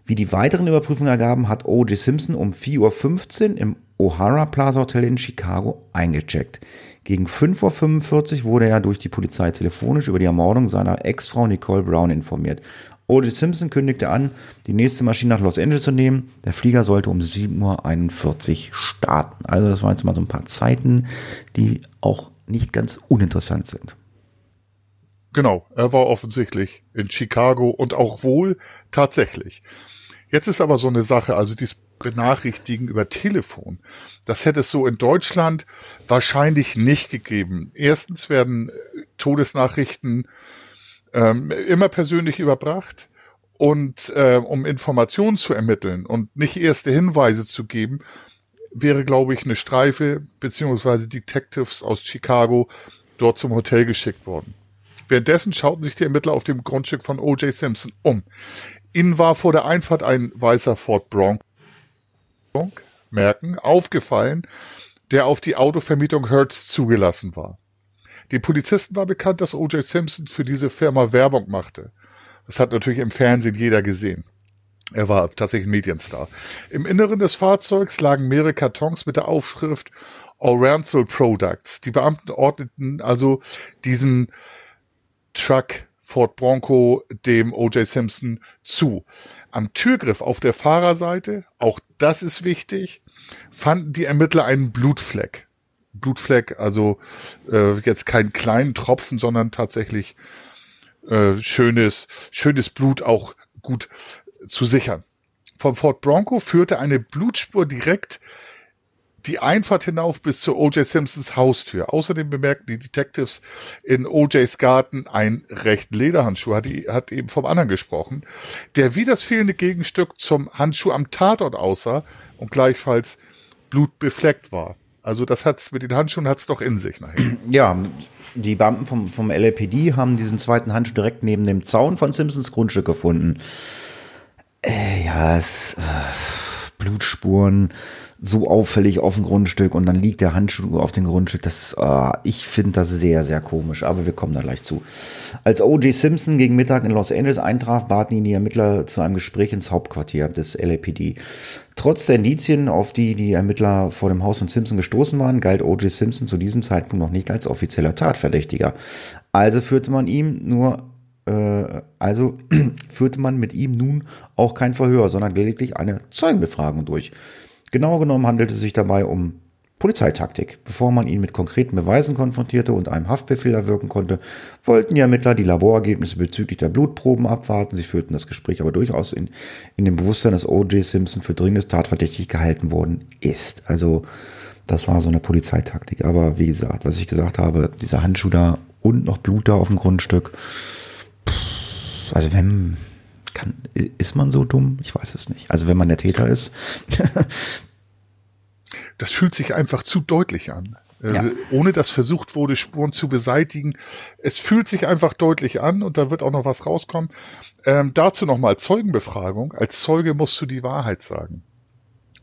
Wie die weiteren Überprüfungen ergaben, hat O.J. Simpson um 4.15 Uhr im O'Hara Plaza Hotel in Chicago eingecheckt. Gegen 5.45 Uhr wurde er durch die Polizei telefonisch über die Ermordung seiner Ex-Frau Nicole Brown informiert. O.J. Simpson kündigte an, die nächste Maschine nach Los Angeles zu nehmen. Der Flieger sollte um 7.41 Uhr starten. Also das waren jetzt mal so ein paar Zeiten, die auch nicht ganz uninteressant sind. Genau, er war offensichtlich in Chicago und auch wohl tatsächlich. Jetzt ist aber so eine Sache, also dieses Benachrichtigen über Telefon, das hätte es so in Deutschland wahrscheinlich nicht gegeben. Erstens werden Todesnachrichten ähm, immer persönlich überbracht und äh, um Informationen zu ermitteln und nicht erste Hinweise zu geben, wäre, glaube ich, eine Streife beziehungsweise Detectives aus Chicago dort zum Hotel geschickt worden. Währenddessen schauten sich die Ermittler auf dem Grundstück von O.J. Simpson um. Ihnen war vor der Einfahrt ein weißer Ford Bronco, merken, aufgefallen, der auf die Autovermietung Hertz zugelassen war. Den Polizisten war bekannt, dass O.J. Simpson für diese Firma Werbung machte. Das hat natürlich im Fernsehen jeder gesehen. Er war tatsächlich Medienstar. Im Inneren des Fahrzeugs lagen mehrere Kartons mit der Aufschrift Oriental Products. Die Beamten ordneten also diesen Truck Ford Bronco dem O.J. Simpson zu. Am Türgriff auf der Fahrerseite, auch das ist wichtig, fanden die Ermittler einen Blutfleck. Blutfleck, also äh, jetzt kein kleinen Tropfen, sondern tatsächlich äh, schönes, schönes Blut auch gut zu sichern. Vom Ford Bronco führte eine Blutspur direkt die Einfahrt hinauf bis zu O.J. Simpsons Haustür. Außerdem bemerkten die Detectives in O.J.s Garten einen rechten Lederhandschuh, hat, die, hat eben vom anderen gesprochen, der wie das fehlende Gegenstück zum Handschuh am Tatort aussah und gleichfalls blutbefleckt war. Also das hat's mit den Handschuhen hat's doch in sich nachher. [clears throat] Ja, die Beamten vom, vom LAPD haben diesen zweiten Handschuh direkt neben dem Zaun von Simpsons Grundstück gefunden. Äh, ja, es, äh, Blutspuren, so auffällig auf dem Grundstück und dann liegt der Handschuh auf dem Grundstück. Das, äh, ich finde das sehr, sehr komisch, aber wir kommen da gleich zu. Als O.J. Simpson gegen Mittag in Los Angeles eintraf, baten ihn die Ermittler zu einem Gespräch ins Hauptquartier des LAPD. Trotz der Indizien, auf die die Ermittler vor dem Haus von Simpson gestoßen waren, galt O.J. Simpson zu diesem Zeitpunkt noch nicht als offizieller Tatverdächtiger. Also führte man ihm nur äh, also [clears throat] führte man mit ihm nun auch kein Verhör, sondern lediglich eine Zeugenbefragung durch. Genau genommen handelte es sich dabei um Polizeitaktik. Bevor man ihn mit konkreten Beweisen konfrontierte und einem Haftbefehl erwirken konnte, wollten die Ermittler die Laborergebnisse bezüglich der Blutproben abwarten. Sie führten das Gespräch aber durchaus in, in dem Bewusstsein, dass O.J. Simpson für dringendes tatverdächtig gehalten worden ist. Also das war so eine Polizeitaktik. Aber wie gesagt, was ich gesagt habe, dieser Handschuh da und noch Blut da auf dem Grundstück. Also wenn, kann, ist man so dumm? Ich weiß es nicht. Also wenn man der Täter ist. [laughs] das fühlt sich einfach zu deutlich an. Äh, ja. Ohne dass versucht wurde, Spuren zu beseitigen. Es fühlt sich einfach deutlich an und da wird auch noch was rauskommen. Ähm, dazu nochmal Zeugenbefragung. Als Zeuge musst du die Wahrheit sagen.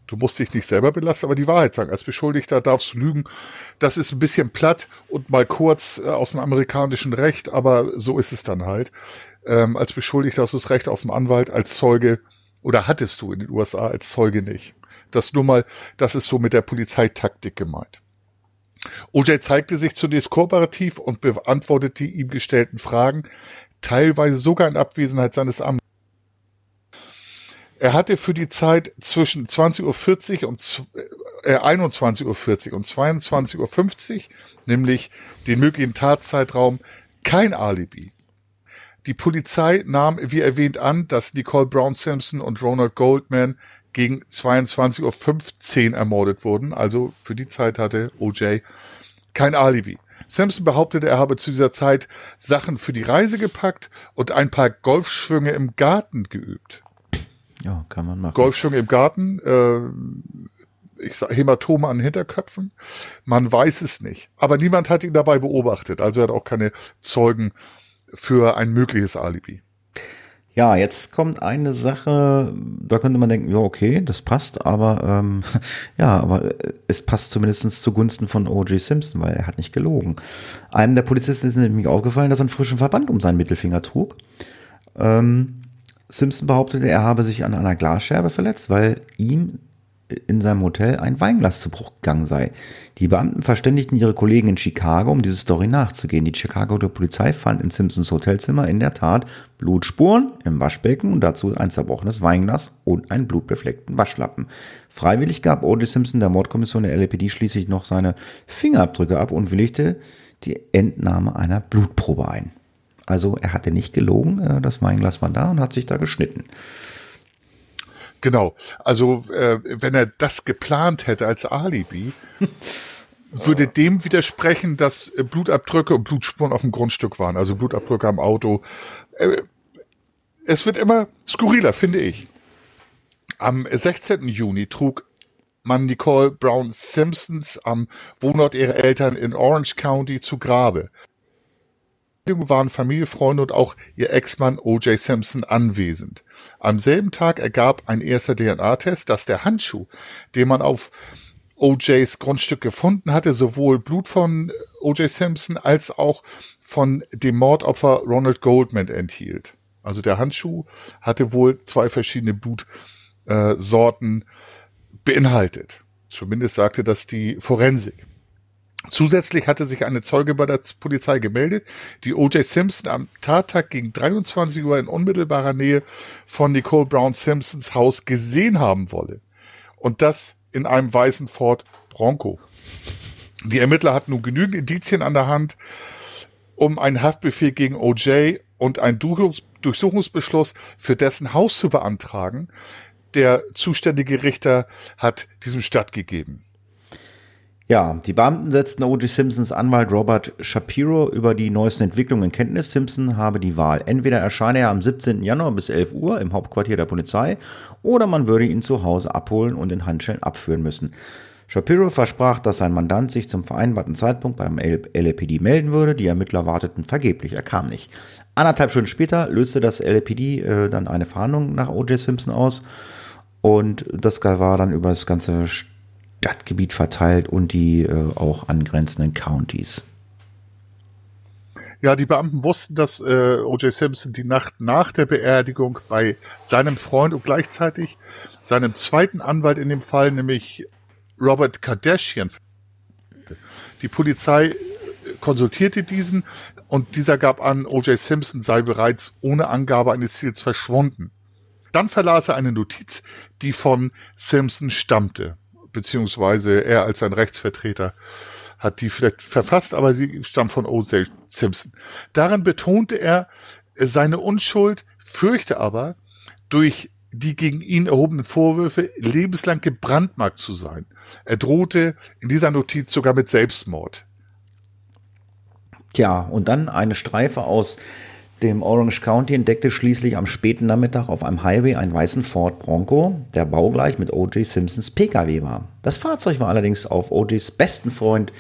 Du musst dich nicht selber belasten, aber die Wahrheit sagen. Als Beschuldigter darfst du lügen. Das ist ein bisschen platt und mal kurz äh, aus dem amerikanischen Recht, aber so ist es dann halt. Ähm, als Beschuldigter hast du das Recht auf einen Anwalt, als Zeuge oder hattest du in den USA als Zeuge nicht. Das nur mal, das ist so mit der Polizeitaktik gemeint. OJ zeigte sich zunächst kooperativ und beantwortete die ihm gestellten Fragen, teilweise sogar in Abwesenheit seines Amtes. Er hatte für die Zeit zwischen 20.40 Uhr und äh, 21.40 Uhr und 22.50 Uhr, nämlich den möglichen Tatzeitraum, kein Alibi. Die Polizei nahm, wie erwähnt, an, dass Nicole Brown Simpson und Ronald Goldman gegen 22.15 Uhr ermordet wurden. Also für die Zeit hatte OJ kein Alibi. Simpson behauptete, er habe zu dieser Zeit Sachen für die Reise gepackt und ein paar Golfschwünge im Garten geübt. Ja, kann man machen. Golfschwünge im Garten, äh, ich sag Hämatome an Hinterköpfen. Man weiß es nicht. Aber niemand hat ihn dabei beobachtet. Also er hat auch keine Zeugen für ein mögliches Alibi. Ja, jetzt kommt eine Sache, da könnte man denken, ja, okay, das passt, aber ähm, [laughs] ja, aber es passt zumindest zugunsten von O.J. Simpson, weil er hat nicht gelogen. Einem der Polizisten ist nämlich aufgefallen, dass er einen frischen Verband um seinen Mittelfinger trug. Ähm, Simpson behauptete, er habe sich an einer Glasscherbe verletzt, weil ihm in seinem Hotel ein Weinglas zu Bruch gegangen sei. Die Beamten verständigten ihre Kollegen in Chicago, um diese Story nachzugehen. Die Chicagoer Polizei fand in Simpsons Hotelzimmer in der Tat Blutspuren im Waschbecken und dazu ein zerbrochenes Weinglas und einen blutbefleckten Waschlappen. Freiwillig gab O.J. Simpson der Mordkommission der LAPD schließlich noch seine Fingerabdrücke ab und willigte die Entnahme einer Blutprobe ein. Also er hatte nicht gelogen, äh, das Weinglas war da und hat sich da geschnitten. Genau. Also äh, wenn er das geplant hätte als Alibi, [laughs] würde dem widersprechen, dass äh, Blutabdrücke und Blutspuren auf dem Grundstück waren. Also Blutabdrücke am Auto. Äh, es wird immer skurriler, finde ich. Am 16. Juni trug man Nicole Brown Simpsons am Wohnort ihrer Eltern in Orange County zu Grabe waren Familie, Freunde und auch ihr Ex-Mann O.J. Simpson anwesend. Am selben Tag ergab ein erster DNA-Test, dass der Handschuh, den man auf O.J.s Grundstück gefunden hatte, sowohl Blut von O.J. Simpson als auch von dem Mordopfer Ronald Goldman enthielt. Also der Handschuh hatte wohl zwei verschiedene Blutsorten beinhaltet. Zumindest sagte das die Forensik. Zusätzlich hatte sich eine Zeuge bei der Polizei gemeldet, die O.J. Simpson am Tattag gegen 23 Uhr in unmittelbarer Nähe von Nicole Brown Simpsons Haus gesehen haben wolle. Und das in einem weißen Ford Bronco. Die Ermittler hatten nun genügend Indizien an der Hand, um einen Haftbefehl gegen O.J. und einen Durchsuchungsbeschluss für dessen Haus zu beantragen. Der zuständige Richter hat diesem stattgegeben. Ja, die Beamten setzten O.J. Simpsons Anwalt Robert Shapiro über die neuesten Entwicklungen in Kenntnis. Simpson habe die Wahl. Entweder erscheine er am 17. Januar bis 11 Uhr im Hauptquartier der Polizei oder man würde ihn zu Hause abholen und in Handschellen abführen müssen. Shapiro versprach, dass sein Mandant sich zum vereinbarten Zeitpunkt beim LAPD melden würde. Die Ermittler warteten vergeblich, er kam nicht. Anderthalb Stunden später löste das LAPD äh, dann eine Verhandlung nach O.J. Simpson aus und das war dann über das ganze Stadtgebiet verteilt und die äh, auch angrenzenden Countys. Ja, die Beamten wussten, dass äh, O.J. Simpson die Nacht nach der Beerdigung bei seinem Freund und gleichzeitig seinem zweiten Anwalt in dem Fall, nämlich Robert Kardashian. Die Polizei äh, konsultierte diesen und dieser gab an, O.J. Simpson sei bereits ohne Angabe eines Ziels verschwunden. Dann verlas er eine Notiz, die von Simpson stammte beziehungsweise er als sein Rechtsvertreter hat die vielleicht verfasst, aber sie stammt von O.J. Simpson. Darin betonte er seine Unschuld, fürchte aber, durch die gegen ihn erhobenen Vorwürfe lebenslang gebrandmarkt zu sein. Er drohte in dieser Notiz sogar mit Selbstmord. Tja, und dann eine Streife aus dem Orange County entdeckte schließlich am späten Nachmittag auf einem Highway einen weißen Ford Bronco, der baugleich mit O.J. Simpsons Pkw war. Das Fahrzeug war allerdings auf O.J.s besten Freund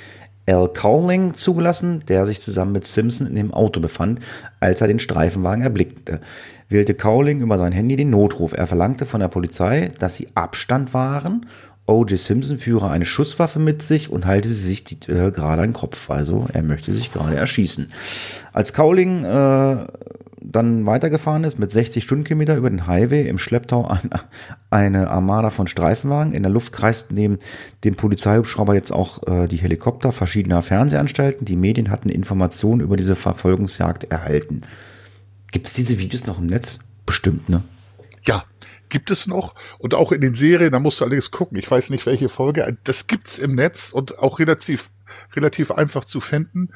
Al Cowling zugelassen, der sich zusammen mit Simpson in dem Auto befand, als er den Streifenwagen erblickte. Wählte Cowling über sein Handy den Notruf. Er verlangte von der Polizei, dass sie Abstand wahren O.J. Simpson führe eine Schusswaffe mit sich und halte sie sich die, äh, gerade an den Kopf. Also er möchte sich gerade erschießen. Als Cowling äh, dann weitergefahren ist mit 60 Stundenkilometer über den Highway im Schlepptau an [laughs] eine Armada von Streifenwagen. In der Luft kreisten neben dem Polizeihubschrauber jetzt auch äh, die Helikopter verschiedener Fernsehanstalten. Die Medien hatten Informationen über diese Verfolgungsjagd erhalten. Gibt es diese Videos noch im Netz? Bestimmt, ne? Ja, gibt es noch. Und auch in den Serien, da musst du allerdings gucken. Ich weiß nicht, welche Folge. Das gibt's im Netz und auch relativ, relativ einfach zu finden.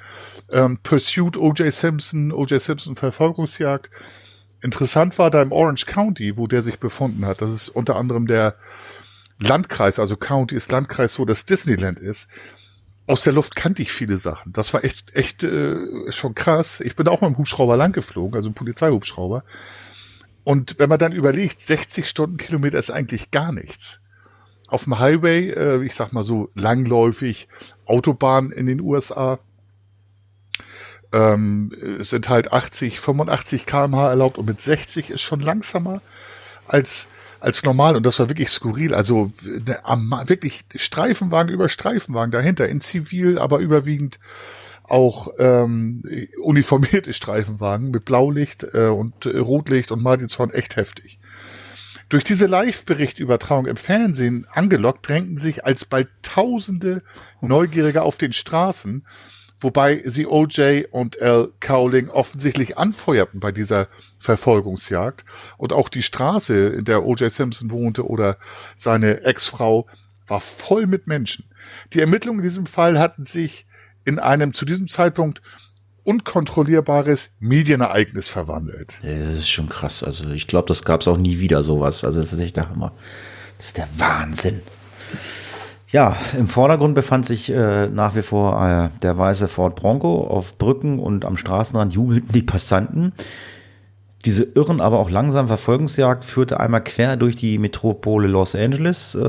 Ähm, Pursuit O.J. Simpson, O.J. Simpson Verfolgungsjagd. interessant war da im Orange County, wo der sich befunden hat, das ist unter anderem der Landkreis, also County ist Landkreis, wo das Disneyland ist. Aus der Luft kannte ich viele Sachen. Das war echt, echt äh, schon krass. Ich bin auch mit dem Hubschrauber lang geflogen, also Polizeihubschrauber. Und wenn man dann überlegt, 60 Stundenkilometer ist eigentlich gar nichts. Auf dem Highway, äh, ich sag mal so langläufig, Autobahn in den USA, ähm, sind halt 80, 85 kmh erlaubt und mit 60 ist schon langsamer als als normal und das war wirklich skurril. Also ne, wirklich Streifenwagen über Streifenwagen dahinter in Zivil, aber überwiegend auch ähm, uniformierte Streifenwagen mit Blaulicht äh, und äh, Rotlicht und Martinshorn echt heftig. Durch diese Live-Berichtübertragung im Fernsehen angelockt drängten sich alsbald Tausende Neugierige auf den Straßen wobei sie OJ und Al Cowling offensichtlich anfeuerten bei dieser Verfolgungsjagd und auch die Straße, in der OJ Simpson wohnte oder seine Ex-Frau war voll mit Menschen. Die Ermittlungen in diesem Fall hatten sich in einem zu diesem Zeitpunkt unkontrollierbares Medienereignis verwandelt. Das ist schon krass. Also ich glaube, das gab es auch nie wieder sowas. Also das ist echt immer, das ist der Wahnsinn. Ja, im Vordergrund befand sich äh, nach wie vor äh, der weiße Ford Bronco. Auf Brücken und am Straßenrand jubelten die Passanten. Diese irren, aber auch langsam Verfolgungsjagd führte einmal quer durch die Metropole Los Angeles. Äh,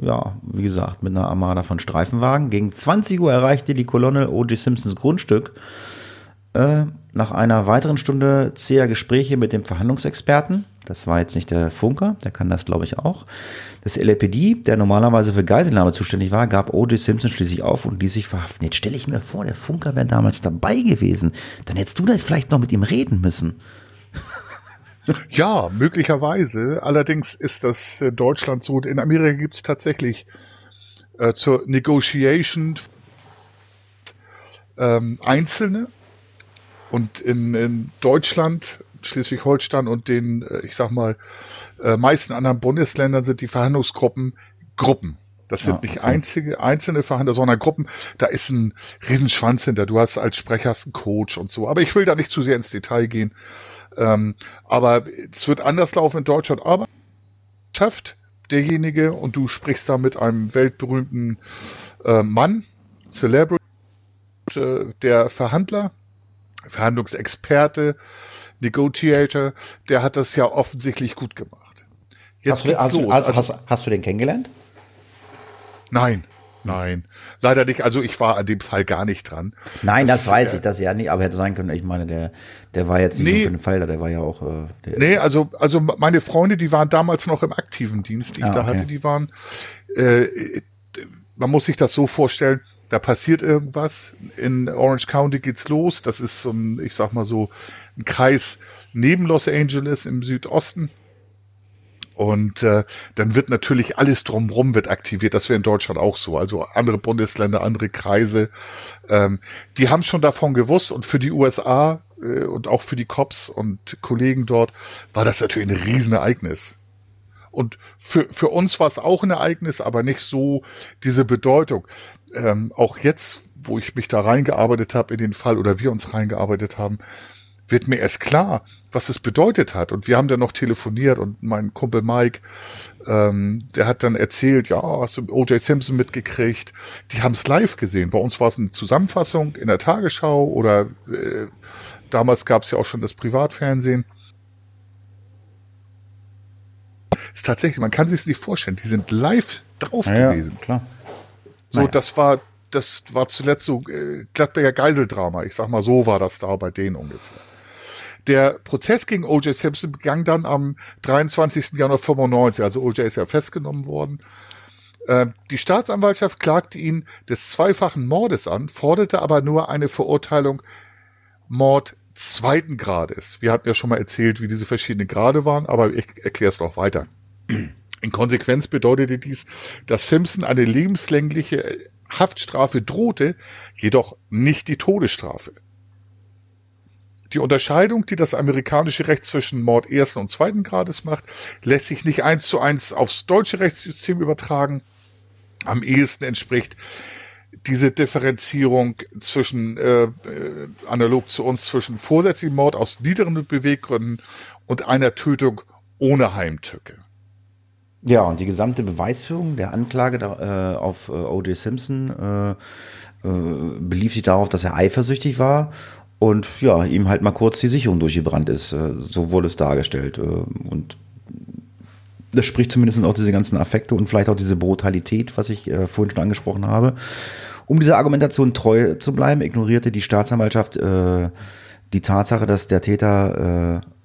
ja, wie gesagt, mit einer Armada von Streifenwagen. Gegen 20 Uhr erreichte die Kolonne O.J. Simpsons Grundstück. Äh, nach einer weiteren Stunde zäher Gespräche mit dem Verhandlungsexperten, das war jetzt nicht der Funker, der kann das glaube ich auch, das LAPD, der normalerweise für Geiselnahme zuständig war, gab O.J. Simpson schließlich auf und ließ sich verhaften. Jetzt stelle ich mir vor, der Funker wäre damals dabei gewesen. Dann hättest du da vielleicht noch mit ihm reden müssen. Ja, möglicherweise. Allerdings ist das in Deutschland so. In Amerika gibt es tatsächlich äh, zur Negotiation ähm, Einzelne, und in, in Deutschland, Schleswig-Holstein und den, äh, ich sag mal, äh, meisten anderen Bundesländern sind die Verhandlungsgruppen Gruppen. Das sind ja, okay. nicht einzige, einzelne Verhandler, sondern Gruppen. Da ist ein Riesenschwanz hinter. Du hast als Sprecher einen Coach und so. Aber ich will da nicht zu sehr ins Detail gehen. Ähm, aber es wird anders laufen in Deutschland. Aber schafft derjenige und du sprichst da mit einem weltberühmten äh, Mann, Celebrity, äh, der Verhandler, Verhandlungsexperte, Negotiator, der hat das ja offensichtlich gut gemacht. Jetzt hast, geht's du, los. Also, hast, hast du den kennengelernt? Nein, nein, leider nicht. Also ich war an dem Fall gar nicht dran. Nein, das, das weiß äh, ich, das ja nicht, aber hätte sein können. Ich meine, der, der war jetzt nicht nee, nur für den Fall, der war ja auch. Äh, der, nee, also, also meine Freunde, die waren damals noch im aktiven Dienst, die ich ah, da okay. hatte, die waren, äh, man muss sich das so vorstellen, da passiert irgendwas. In Orange County geht's los. Das ist so ein, ich sag mal so, ein Kreis neben Los Angeles im Südosten. Und äh, dann wird natürlich alles drumrum wird aktiviert. Das wäre in Deutschland auch so. Also andere Bundesländer, andere Kreise, ähm, die haben schon davon gewusst. Und für die USA äh, und auch für die Cops und Kollegen dort war das natürlich ein Riesenereignis. Und für, für uns war es auch ein Ereignis, aber nicht so diese Bedeutung ähm, auch jetzt, wo ich mich da reingearbeitet habe in den Fall oder wir uns reingearbeitet haben, wird mir erst klar, was es bedeutet hat. Und wir haben dann noch telefoniert und mein Kumpel Mike, ähm, der hat dann erzählt, ja, hast du O.J. Simpson mitgekriegt? Die haben es live gesehen. Bei uns war es eine Zusammenfassung in der Tagesschau oder äh, damals gab es ja auch schon das Privatfernsehen. ist tatsächlich, man kann sich es nicht vorstellen, die sind live drauf ja, gewesen. Klar. So, naja. das war, das war zuletzt so äh, Gladbecker Geiseldrama. Ich sag mal, so war das da bei denen ungefähr. Der Prozess gegen O.J. Simpson begann dann am 23. Januar 95. Also O.J. ist ja festgenommen worden. Äh, die Staatsanwaltschaft klagte ihn des zweifachen Mordes an, forderte aber nur eine Verurteilung Mord zweiten Grades. Wir hatten ja schon mal erzählt, wie diese verschiedenen Grade waren, aber ich erkläre es noch weiter. In Konsequenz bedeutete dies, dass Simpson eine lebenslängliche Haftstrafe drohte, jedoch nicht die Todesstrafe. Die Unterscheidung, die das amerikanische Recht zwischen Mord ersten und zweiten Grades macht, lässt sich nicht eins zu eins aufs deutsche Rechtssystem übertragen. Am ehesten entspricht diese Differenzierung zwischen, äh, äh analog zu uns, zwischen vorsätzlichem Mord aus niederen Beweggründen und einer Tötung ohne Heimtücke. Ja, und die gesamte Beweisführung der Anklage da, äh, auf äh, O.J. Simpson äh, äh, belief sich darauf, dass er eifersüchtig war und ja, ihm halt mal kurz die Sicherung durchgebrannt ist. Äh, so wurde es dargestellt. Äh, und das spricht zumindest auch diese ganzen Affekte und vielleicht auch diese Brutalität, was ich äh, vorhin schon angesprochen habe. Um dieser Argumentation treu zu bleiben, ignorierte die Staatsanwaltschaft äh, die Tatsache, dass der Täter äh,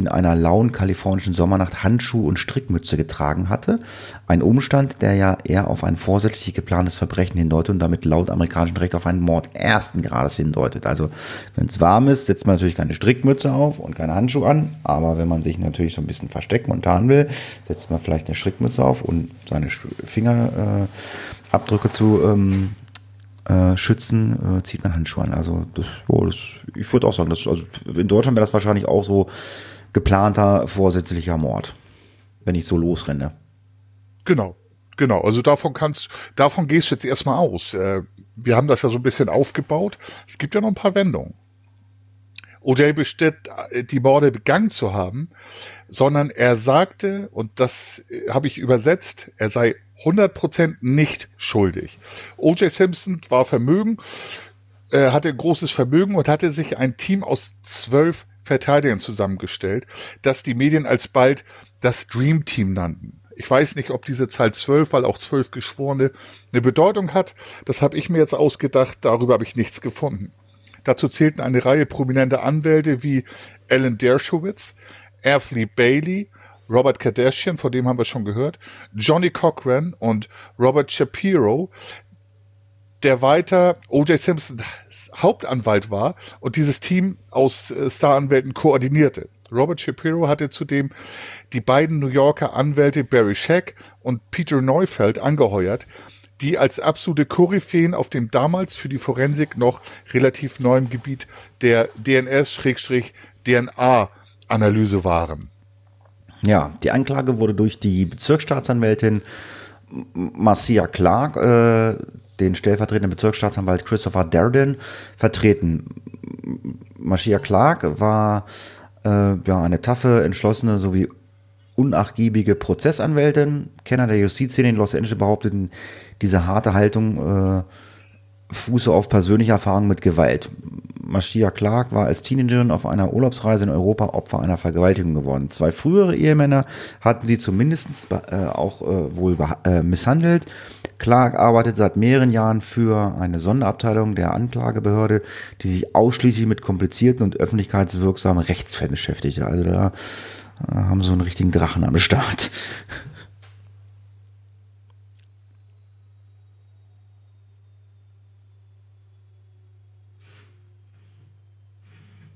in einer lauen kalifornischen Sommernacht Handschuhe und Strickmütze getragen hatte. Ein Umstand, der ja eher auf ein vorsätzlich geplantes Verbrechen hindeutet und damit laut amerikanischem Recht auf einen Mord ersten Grades hindeutet. Also wenn es warm ist, setzt man natürlich keine Strickmütze auf und keine Handschuhe an. Aber wenn man sich natürlich so ein bisschen verstecken und tarnen will, setzt man vielleicht eine Strickmütze auf und seine Fingerabdrücke äh, zu ähm, äh, schützen, äh, zieht man Handschuhe an. Also das, oh, das ich würde auch sagen, das, also in Deutschland wäre das wahrscheinlich auch so geplanter vorsätzlicher Mord, wenn ich so losrenne. Genau, genau. Also davon kannst, davon gehst du jetzt erstmal aus. Äh, wir haben das ja so ein bisschen aufgebaut. Es gibt ja noch ein paar Wendungen. O'Day bestritt, äh, die Morde begangen zu haben, sondern er sagte, und das äh, habe ich übersetzt, er sei 100% nicht schuldig. O.J. Simpson war Vermögen, hatte großes Vermögen und hatte sich ein Team aus zwölf Verteidigern zusammengestellt, das die Medien alsbald das Dream Team nannten. Ich weiß nicht, ob diese Zahl zwölf, weil auch zwölf Geschworene eine Bedeutung hat. Das habe ich mir jetzt ausgedacht, darüber habe ich nichts gefunden. Dazu zählten eine Reihe prominenter Anwälte wie Alan Dershowitz, Airfleet Bailey, Robert Kardashian, von dem haben wir schon gehört, Johnny Cochran und Robert Shapiro, der weiter O.J. Simpson Hauptanwalt war und dieses Team aus äh, Staranwälten koordinierte. Robert Shapiro hatte zudem die beiden New Yorker Anwälte Barry Scheck und Peter Neufeld angeheuert, die als absolute Koryphäen auf dem damals für die Forensik noch relativ neuen Gebiet der DNS-DNA-Analyse waren. Ja, die Anklage wurde durch die Bezirksstaatsanwältin Marcia Clark äh, den stellvertretenden Bezirksstaatsanwalt Christopher Darden vertreten. Marcia Clark war äh, ja eine taffe, entschlossene sowie unnachgiebige Prozessanwältin. Kenner der Justizszene in Los Angeles behaupteten, diese harte Haltung äh, fuße auf persönliche Erfahrung mit Gewalt. Marcia Clark war als Teenagerin auf einer Urlaubsreise in Europa Opfer einer Vergewaltigung geworden. Zwei frühere Ehemänner hatten sie zumindest äh, auch äh, wohl äh, misshandelt. Clark arbeitet seit mehreren Jahren für eine Sonderabteilung der Anklagebehörde, die sich ausschließlich mit komplizierten und öffentlichkeitswirksamen Rechtsfällen beschäftigt. Also da äh, haben sie einen richtigen Drachen am Start.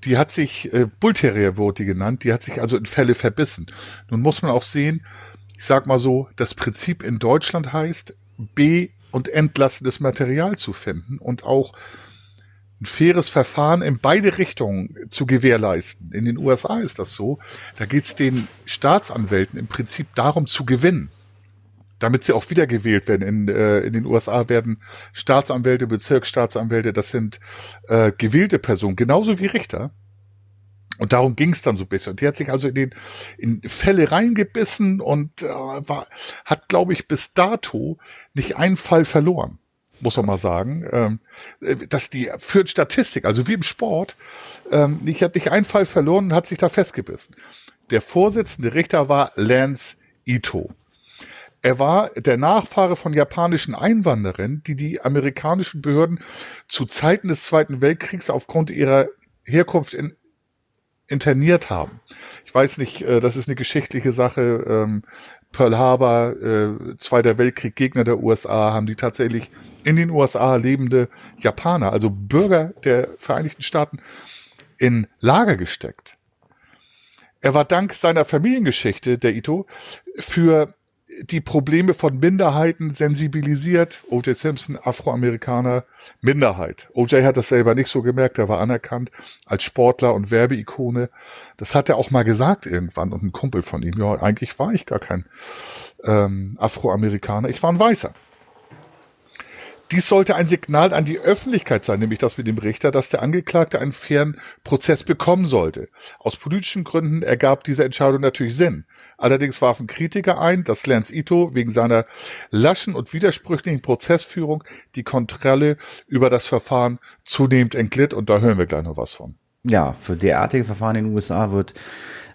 die hat sich, äh, Bullterrier wurde die genannt, die hat sich also in Fälle verbissen. Nun muss man auch sehen, ich sag mal so, das Prinzip in Deutschland heißt, B- und entlastendes Material zu finden und auch ein faires Verfahren in beide Richtungen zu gewährleisten. In den USA ist das so. Da geht es den Staatsanwälten im Prinzip darum zu gewinnen, damit sie auch wiedergewählt werden. In, äh, in den USA werden Staatsanwälte, Bezirksstaatsanwälte, das sind äh, gewählte Personen, genauso wie Richter. Und darum ging es dann so ein bisschen. Und die hat sich also in, den, in Fälle reingebissen und äh, war, hat, glaube ich, bis dato nicht einen Fall verloren, muss man mal sagen. Ähm, äh, dass die führt Statistik, also wie im Sport, ähm, ich hat nicht einen Fall verloren und hat sich da festgebissen. Der Vorsitzende Richter war Lance Ito. Er war der Nachfahre von japanischen Einwanderern, die die amerikanischen Behörden zu Zeiten des Zweiten Weltkriegs aufgrund ihrer Herkunft in interniert haben. Ich weiß nicht, äh, das ist eine geschichtliche Sache. Ähm, Pearl Harbor, äh, Zweiter Weltkrieg, Gegner der USA, haben die tatsächlich in den USA lebende Japaner, also Bürger der Vereinigten Staaten, in Lager gesteckt. Er war dank seiner Familiengeschichte, der Ito, für die Probleme von Minderheiten sensibilisiert. O.J. Simpson, Afroamerikaner, Minderheit. O.J. hat das selber nicht so gemerkt, er war anerkannt als Sportler und Werbeikone. Das hat er auch mal gesagt irgendwann und ein Kumpel von ihm. Ja, eigentlich war ich gar kein ähm, Afroamerikaner, ich war ein Weißer. Dies sollte ein Signal an die Öffentlichkeit sein, nämlich das mit dem Richter, dass der Angeklagte einen fairen Prozess bekommen sollte. Aus politischen Gründen ergab diese Entscheidung natürlich Sinn. Allerdings warfen Kritiker ein, dass Lance Ito wegen seiner laschen und widersprüchlichen Prozessführung die Kontrolle über das Verfahren zunehmend entglitt und da hören wir gleich noch was von. Ja, für derartige Verfahren in den USA wird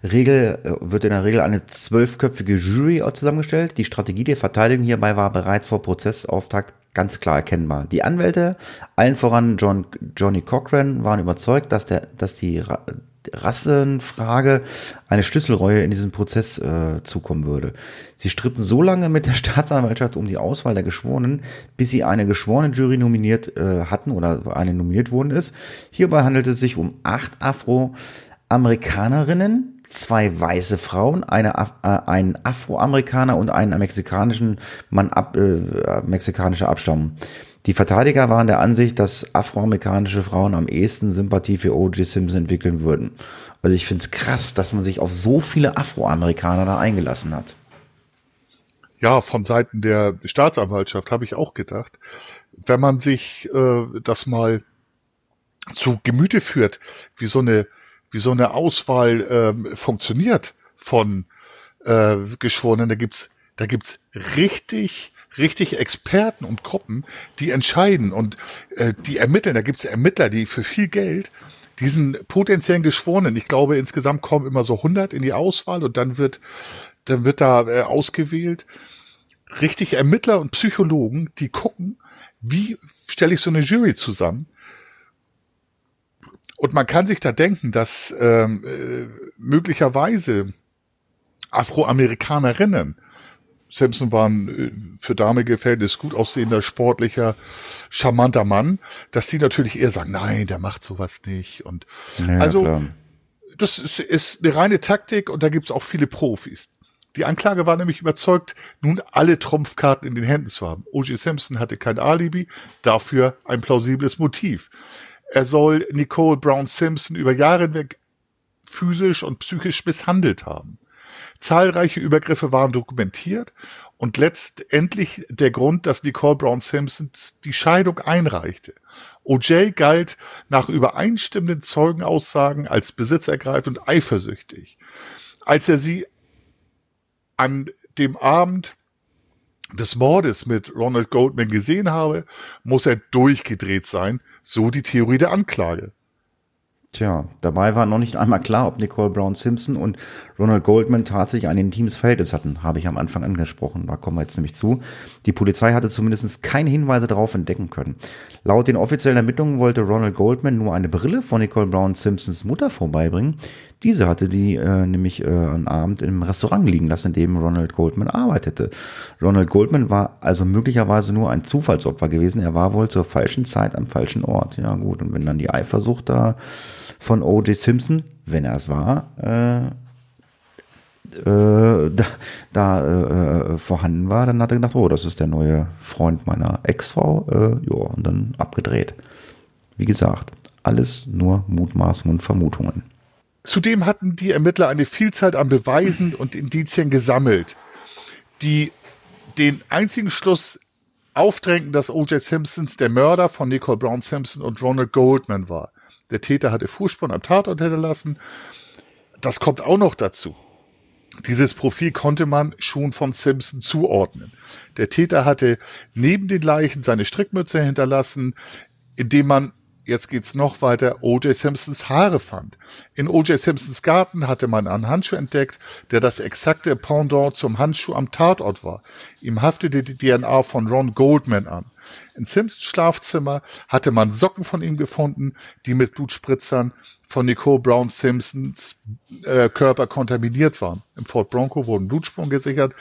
Regel, äh, wird in der Regel eine zwölfköpfige Jury zusammengestellt. Die Strategie der Verteidigung hierbei war bereits vor Prozessauftakt ganz klar erkennbar. Die Anwälte, allen voran John, Johnny Cochran, waren überzeugt, dass, der, dass die Rassenfrage eine Schlüsselreue in diesem Prozess äh, zukommen würde. Sie stritten so lange mit der [laughs] Staatsanwaltschaft um die Auswahl der Geschworenen, bis sie eine geschworene Jury nominiert äh, hatten oder eine nominiert worden ist. Hierbei handelt es sich um acht Afroamerikanerinnen, zwei weiße Frauen, eine, äh, einen Afroamerikaner und einen mexikanischen Mann ab, äh, mexikanischer Abstammung. Die Verteidiger waren der Ansicht, dass afroamerikanische Frauen am ehesten Sympathie für O.J. Simpson entwickeln würden. Also ich finde es krass, dass man sich auf so viele Afroamerikaner da eingelassen hat. Ja, von Seiten der Staatsanwaltschaft habe ich auch gedacht, wenn man sich äh, das mal zu Gemüte führt, wie so eine wie so eine Auswahl ähm, funktioniert von äh, Geschworenen. Da gibt's, da gibt's richtig, richtig Experten und Gruppen, die entscheiden und äh, die ermitteln. Da gibt's Ermittler, die für viel Geld diesen potenziellen Geschworenen, ich glaube insgesamt kommen immer so 100 in die Auswahl und dann wird, dann wird da äh, ausgewählt. Richtig Ermittler und Psychologen, die gucken, wie stelle ich so eine Jury zusammen und man kann sich da denken, dass ähm, äh, möglicherweise Afroamerikanerinnen, Simpson war ein äh, für damalige Verhältnisse gut aussehender, sportlicher, charmanter Mann, dass die natürlich eher sagen, nein, der macht sowas nicht. Und ja, also klar. das ist, ist eine reine Taktik und da gibt's auch viele Profis. Die Anklage war nämlich überzeugt, nun alle Trumpfkarten in den Händen zu haben. O.J. Simpson hatte kein Alibi, dafür ein plausibles Motiv. Er soll Nicole Brown Simpson über Jahre hinweg physisch und psychisch misshandelt haben. Zahlreiche Übergriffe waren dokumentiert und letztendlich der Grund, dass Nicole Brown Simpson die Scheidung einreichte. OJ galt nach übereinstimmenden Zeugenaussagen als besitzergreifend eifersüchtig. Als er sie an dem Abend des Mordes mit Ronald Goldman gesehen habe, muss er durchgedreht sein, so die Theorie der Anklage. Tja, dabei war noch nicht einmal klar, ob Nicole Brown Simpson und Ronald Goldman tatsächlich ein intimes Verhältnis hatten, habe ich am Anfang angesprochen. Da kommen wir jetzt nämlich zu. Die Polizei hatte zumindest keine Hinweise darauf entdecken können. Laut den offiziellen Ermittlungen wollte Ronald Goldman nur eine Brille von Nicole Brown Simpsons Mutter vorbeibringen. Diese hatte die äh, nämlich äh, einen Abend im Restaurant liegen lassen, in dem Ronald Goldman arbeitete. Ronald Goldman war also möglicherweise nur ein Zufallsopfer gewesen. Er war wohl zur falschen Zeit am falschen Ort. Ja gut, und wenn dann die Eifersucht da von O.J. Simpson, wenn er es war, äh, äh, da, da äh, vorhanden war, dann hat er gedacht, oh, das ist der neue Freund meiner Ex-Frau. Äh, ja, und dann abgedreht. Wie gesagt, alles nur Mutmaßungen und Vermutungen. Zudem hatten die Ermittler eine Vielzahl an Beweisen und Indizien gesammelt, die den einzigen Schluss aufdrängten, dass O.J. Simpsons der Mörder von Nicole Brown Simpson und Ronald Goldman war. Der Täter hatte Fußspuren am Tatort hinterlassen. Das kommt auch noch dazu. Dieses Profil konnte man schon von Simpson zuordnen. Der Täter hatte neben den Leichen seine Strickmütze hinterlassen, indem man jetzt geht's noch weiter, O.J. Simpsons Haare fand. In O.J. Simpsons Garten hatte man einen Handschuh entdeckt, der das exakte Pendant zum Handschuh am Tatort war. Ihm haftete die DNA von Ron Goldman an. In Simpsons Schlafzimmer hatte man Socken von ihm gefunden, die mit Blutspritzern von Nicole Brown Simpsons äh, Körper kontaminiert waren. Im Fort Bronco wurden Blutspuren gesichert,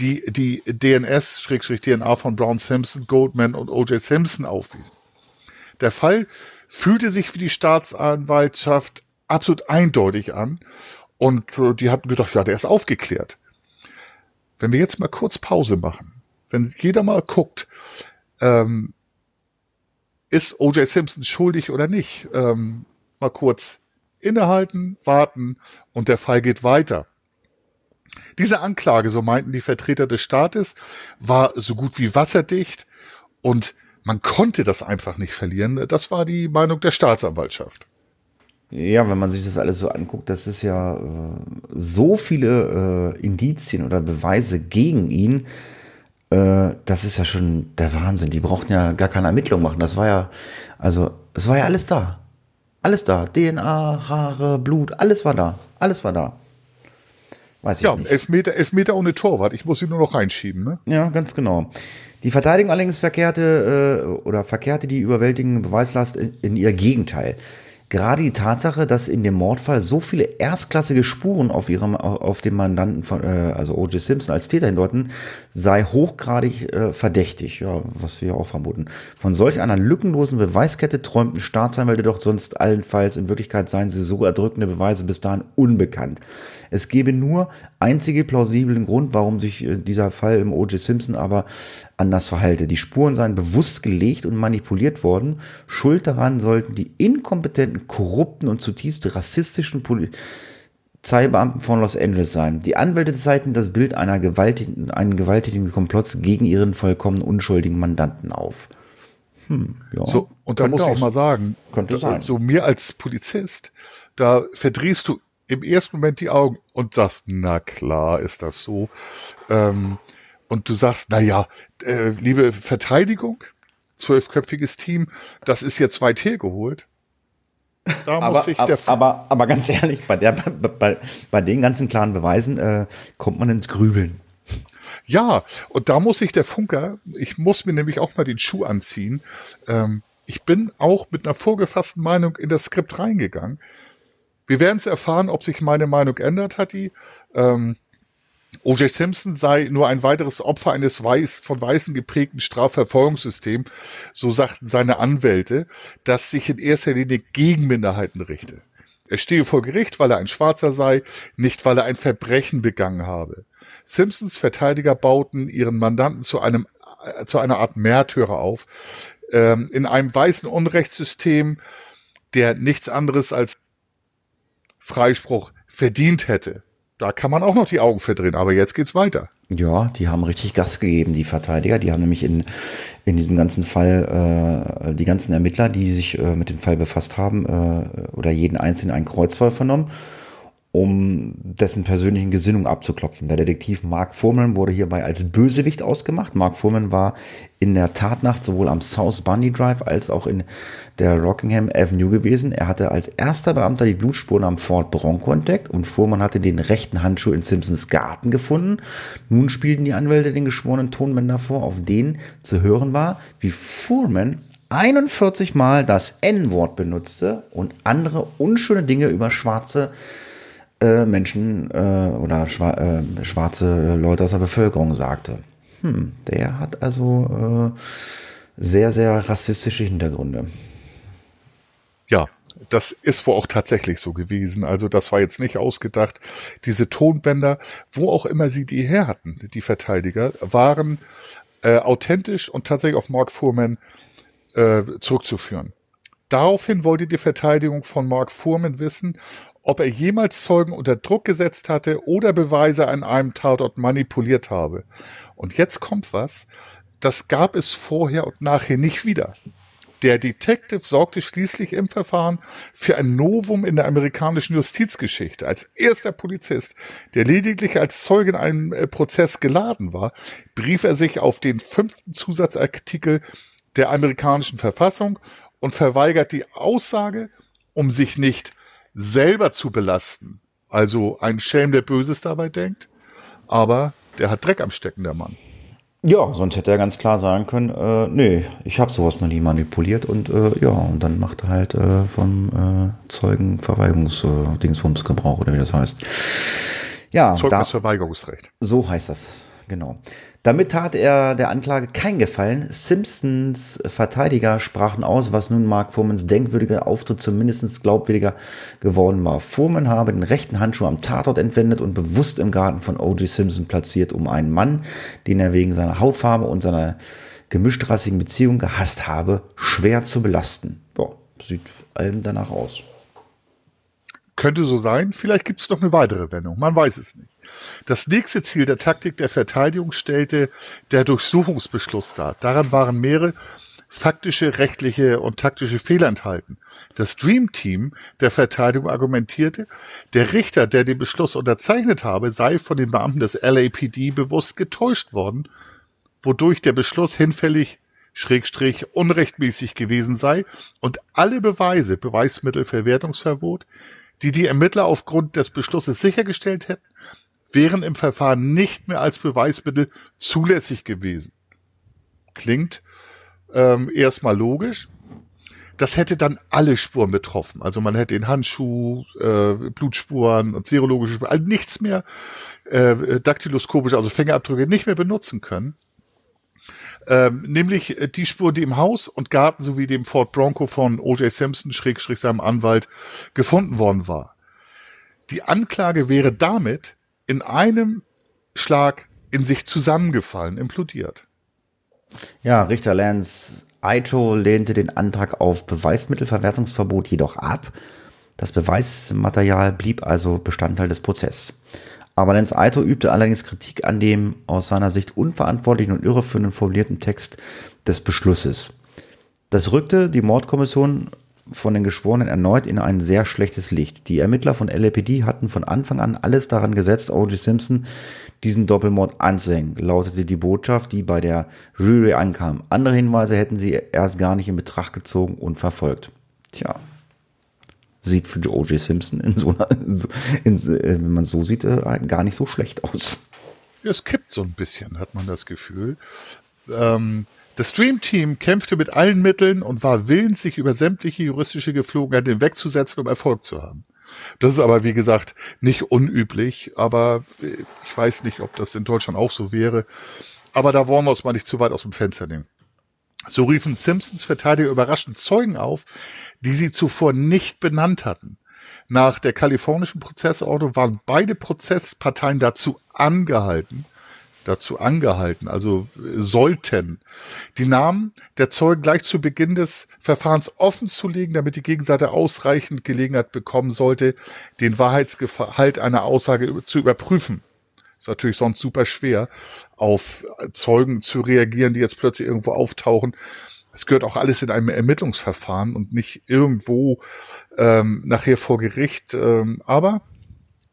die die DNS-DNA von Brown Simpson, Goldman und O.J. Simpson aufwiesen. Der Fall fühlte sich für die Staatsanwaltschaft absolut eindeutig an und äh, die hatten gedacht, ja, der ist aufgeklärt. Wenn wir jetzt mal kurz Pause machen, wenn jeder mal guckt, ähm, ist O.J. Simpson schuldig oder nicht, ähm, mal kurz innehalten, warten und der Fall geht weiter. Diese Anklage, so meinten die Vertreter des Staates, war so gut wie wasserdicht und man konnte das einfach nicht verlieren. Das war die Meinung der Staatsanwaltschaft. Ja, wenn man sich das alles so anguckt, das ist ja äh, so viele äh, Indizien oder Beweise gegen ihn. Äh, das ist ja schon der Wahnsinn. Die brauchten ja gar keine Ermittlung machen. Das war ja, also, es war ja alles da. Alles da. DNA, Haare, Blut, alles war da. Alles war da. Weiß ich ja, nicht. elf Meter, elf Meter ohne Torwart. Ich muss ihn nur noch reinschieben, ne? Ja, ganz genau. Die Verteidigung allerdings verkehrte äh, oder verkehrte die überwältigende Beweislast in, in ihr Gegenteil. Gerade die Tatsache, dass in dem Mordfall so viele erstklassige Spuren auf ihrem, auf dem Mandanten von, äh, also O.J. Simpson als Täter hindeuten, sei hochgradig äh, verdächtig, ja, was wir auch vermuten. Von solch einer lückenlosen Beweiskette träumten Staatsanwälte doch sonst allenfalls, in Wirklichkeit seien sie so erdrückende Beweise bis dahin unbekannt. Es gäbe nur einzige plausiblen Grund, warum sich äh, dieser Fall im O.J. Simpson aber anders verhalte. Die Spuren seien bewusst gelegt und manipuliert worden. Schuld daran sollten die inkompetenten, korrupten und zutiefst rassistischen Polizeibeamten von Los Angeles sein. Die Anwälte zeigten das Bild einer gewaltigen, einen gewaltigen Komplotts gegen ihren vollkommen unschuldigen Mandanten auf. Hm, ja. So, und da muss ich mal sagen, könnte sein. so mir als Polizist, da verdrehst du im ersten Moment die Augen und sagst, na klar ist das so. Ähm, und du sagst, na ja, äh, liebe Verteidigung, zwölfköpfiges Team, das ist jetzt weit hergeholt. Da aber, muss sich der aber, aber ganz ehrlich, bei, der, bei, bei den ganzen klaren Beweisen äh, kommt man ins Grübeln. Ja, und da muss sich der Funker, ich muss mir nämlich auch mal den Schuh anziehen. Ähm, ich bin auch mit einer vorgefassten Meinung in das Skript reingegangen. Wir werden es erfahren, ob sich meine Meinung ändert, hat die. Ähm, O.J. Simpson sei nur ein weiteres Opfer eines weiß, von Weißen geprägten Strafverfolgungssystems, so sagten seine Anwälte, das sich in erster Linie gegen Minderheiten richte. Er stehe vor Gericht, weil er ein Schwarzer sei, nicht weil er ein Verbrechen begangen habe. Simpsons Verteidiger bauten ihren Mandanten zu einem äh, zu einer Art Märtyrer auf, ähm, in einem weißen Unrechtssystem, der nichts anderes als Freispruch verdient hätte. Da kann man auch noch die Augen verdrehen, aber jetzt geht's weiter. Ja, die haben richtig Gas gegeben, die Verteidiger. Die haben nämlich in, in diesem ganzen Fall äh, die ganzen Ermittler, die sich äh, mit dem Fall befasst haben, äh, oder jeden einzelnen einen Kreuzfall vernommen um dessen persönlichen Gesinnung abzuklopfen. Der Detektiv Mark Fuhrmann wurde hierbei als Bösewicht ausgemacht. Mark Fuhrmann war in der Tatnacht sowohl am South Bundy Drive als auch in der Rockingham Avenue gewesen. Er hatte als erster Beamter die Blutspuren am Ford Bronco entdeckt und Fuhrmann hatte den rechten Handschuh in Simpsons Garten gefunden. Nun spielten die Anwälte den geschworenen Tonbänder vor, auf denen zu hören war, wie Fuhrmann 41 Mal das N-Wort benutzte und andere unschöne Dinge über schwarze äh, Menschen äh, oder schwa äh, schwarze Leute aus der Bevölkerung sagte. Hm, der hat also äh, sehr, sehr rassistische Hintergründe. Ja, das ist wohl auch tatsächlich so gewesen. Also das war jetzt nicht ausgedacht. Diese Tonbänder, wo auch immer sie die her hatten, die Verteidiger, waren äh, authentisch und tatsächlich auf Mark Fuhrman äh, zurückzuführen. Daraufhin wollte die Verteidigung von Mark Fuhrman wissen, ob er jemals Zeugen unter Druck gesetzt hatte oder Beweise an einem Tatort manipuliert habe. Und jetzt kommt was, das gab es vorher und nachher nicht wieder. Der Detective sorgte schließlich im Verfahren für ein Novum in der amerikanischen Justizgeschichte. Als erster Polizist, der lediglich als Zeuge in einem äh, Prozess geladen war, brief er sich auf den fünften Zusatzartikel der amerikanischen Verfassung und verweigert die Aussage, um sich nicht selber zu belasten. Also ein Schelm, der Böses dabei denkt, aber der hat Dreck am Stecken, der Mann. Ja, sonst hätte er ganz klar sagen können, äh, nee, ich habe sowas noch nie manipuliert und äh, ja, und dann macht er halt äh, vom äh, Zeugenverweigerungsdingsbums äh, Gebrauch oder wie das heißt. Ja, Zeugnisverweigerungsrecht. So heißt das, genau. Damit tat er der Anklage keinen Gefallen. Simpsons Verteidiger sprachen aus, was nun Mark Furmans denkwürdiger Auftritt zumindest glaubwürdiger geworden war. Furman habe den rechten Handschuh am Tatort entwendet und bewusst im Garten von O.J. Simpson platziert, um einen Mann, den er wegen seiner Hautfarbe und seiner gemischtrassigen Beziehung gehasst habe, schwer zu belasten. Boah, sieht allem danach aus. Könnte so sein. Vielleicht gibt es noch eine weitere Wendung. Man weiß es nicht. Das nächste Ziel der Taktik der Verteidigung stellte der Durchsuchungsbeschluss dar. Daran waren mehrere faktische, rechtliche und taktische Fehler enthalten. Das Dream Team der Verteidigung argumentierte, der Richter, der den Beschluss unterzeichnet habe, sei von den Beamten des LAPD bewusst getäuscht worden, wodurch der Beschluss hinfällig Schrägstrich unrechtmäßig gewesen sei und alle Beweise, Beweismittelverwertungsverbot, die die Ermittler aufgrund des Beschlusses sichergestellt hätten, wären im Verfahren nicht mehr als Beweismittel zulässig gewesen. Klingt ähm, erstmal logisch. Das hätte dann alle Spuren betroffen. Also man hätte den Handschuh, äh, Blutspuren und serologische Spuren, also nichts mehr, äh, daktyloskopische, also Fingerabdrücke nicht mehr benutzen können. Ähm, nämlich äh, die Spur, die im Haus und Garten sowie dem Ford Bronco von O.J. Simpson, Schrägstrich seinem Anwalt, gefunden worden war. Die Anklage wäre damit in einem Schlag in sich zusammengefallen, implodiert. Ja, Richter Lance Aito lehnte den Antrag auf Beweismittelverwertungsverbot jedoch ab. Das Beweismaterial blieb also Bestandteil des Prozesses. Aber Lance Aito übte allerdings Kritik an dem aus seiner Sicht unverantwortlichen und irreführenden formulierten Text des Beschlusses. Das rückte die Mordkommission von den Geschworenen erneut in ein sehr schlechtes Licht. Die Ermittler von LAPD hatten von Anfang an alles daran gesetzt, O.J. Simpson diesen Doppelmord anzuhängen, lautete die Botschaft, die bei der Jury ankam. Andere Hinweise hätten sie erst gar nicht in Betracht gezogen und verfolgt. Tja, sieht für O.J. Simpson in so einer, in so, in, äh, wenn man so sieht, äh, gar nicht so schlecht aus. Es kippt so ein bisschen, hat man das Gefühl. Ähm, das Dream Team kämpfte mit allen Mitteln und war willens, sich über sämtliche juristische Geflogenheiten hinwegzusetzen, um Erfolg zu haben. Das ist aber, wie gesagt, nicht unüblich, aber ich weiß nicht, ob das in Deutschland auch so wäre. Aber da wollen wir uns mal nicht zu weit aus dem Fenster nehmen. So riefen Simpsons Verteidiger überraschend Zeugen auf, die sie zuvor nicht benannt hatten. Nach der kalifornischen Prozessordnung waren beide Prozessparteien dazu angehalten, dazu angehalten, also sollten, die Namen der Zeugen gleich zu Beginn des Verfahrens offen zu legen, damit die Gegenseite ausreichend Gelegenheit bekommen sollte, den Wahrheitsgehalt einer Aussage zu überprüfen. Ist natürlich sonst super schwer, auf Zeugen zu reagieren, die jetzt plötzlich irgendwo auftauchen. Es gehört auch alles in einem Ermittlungsverfahren und nicht irgendwo ähm, nachher vor Gericht. Ähm, aber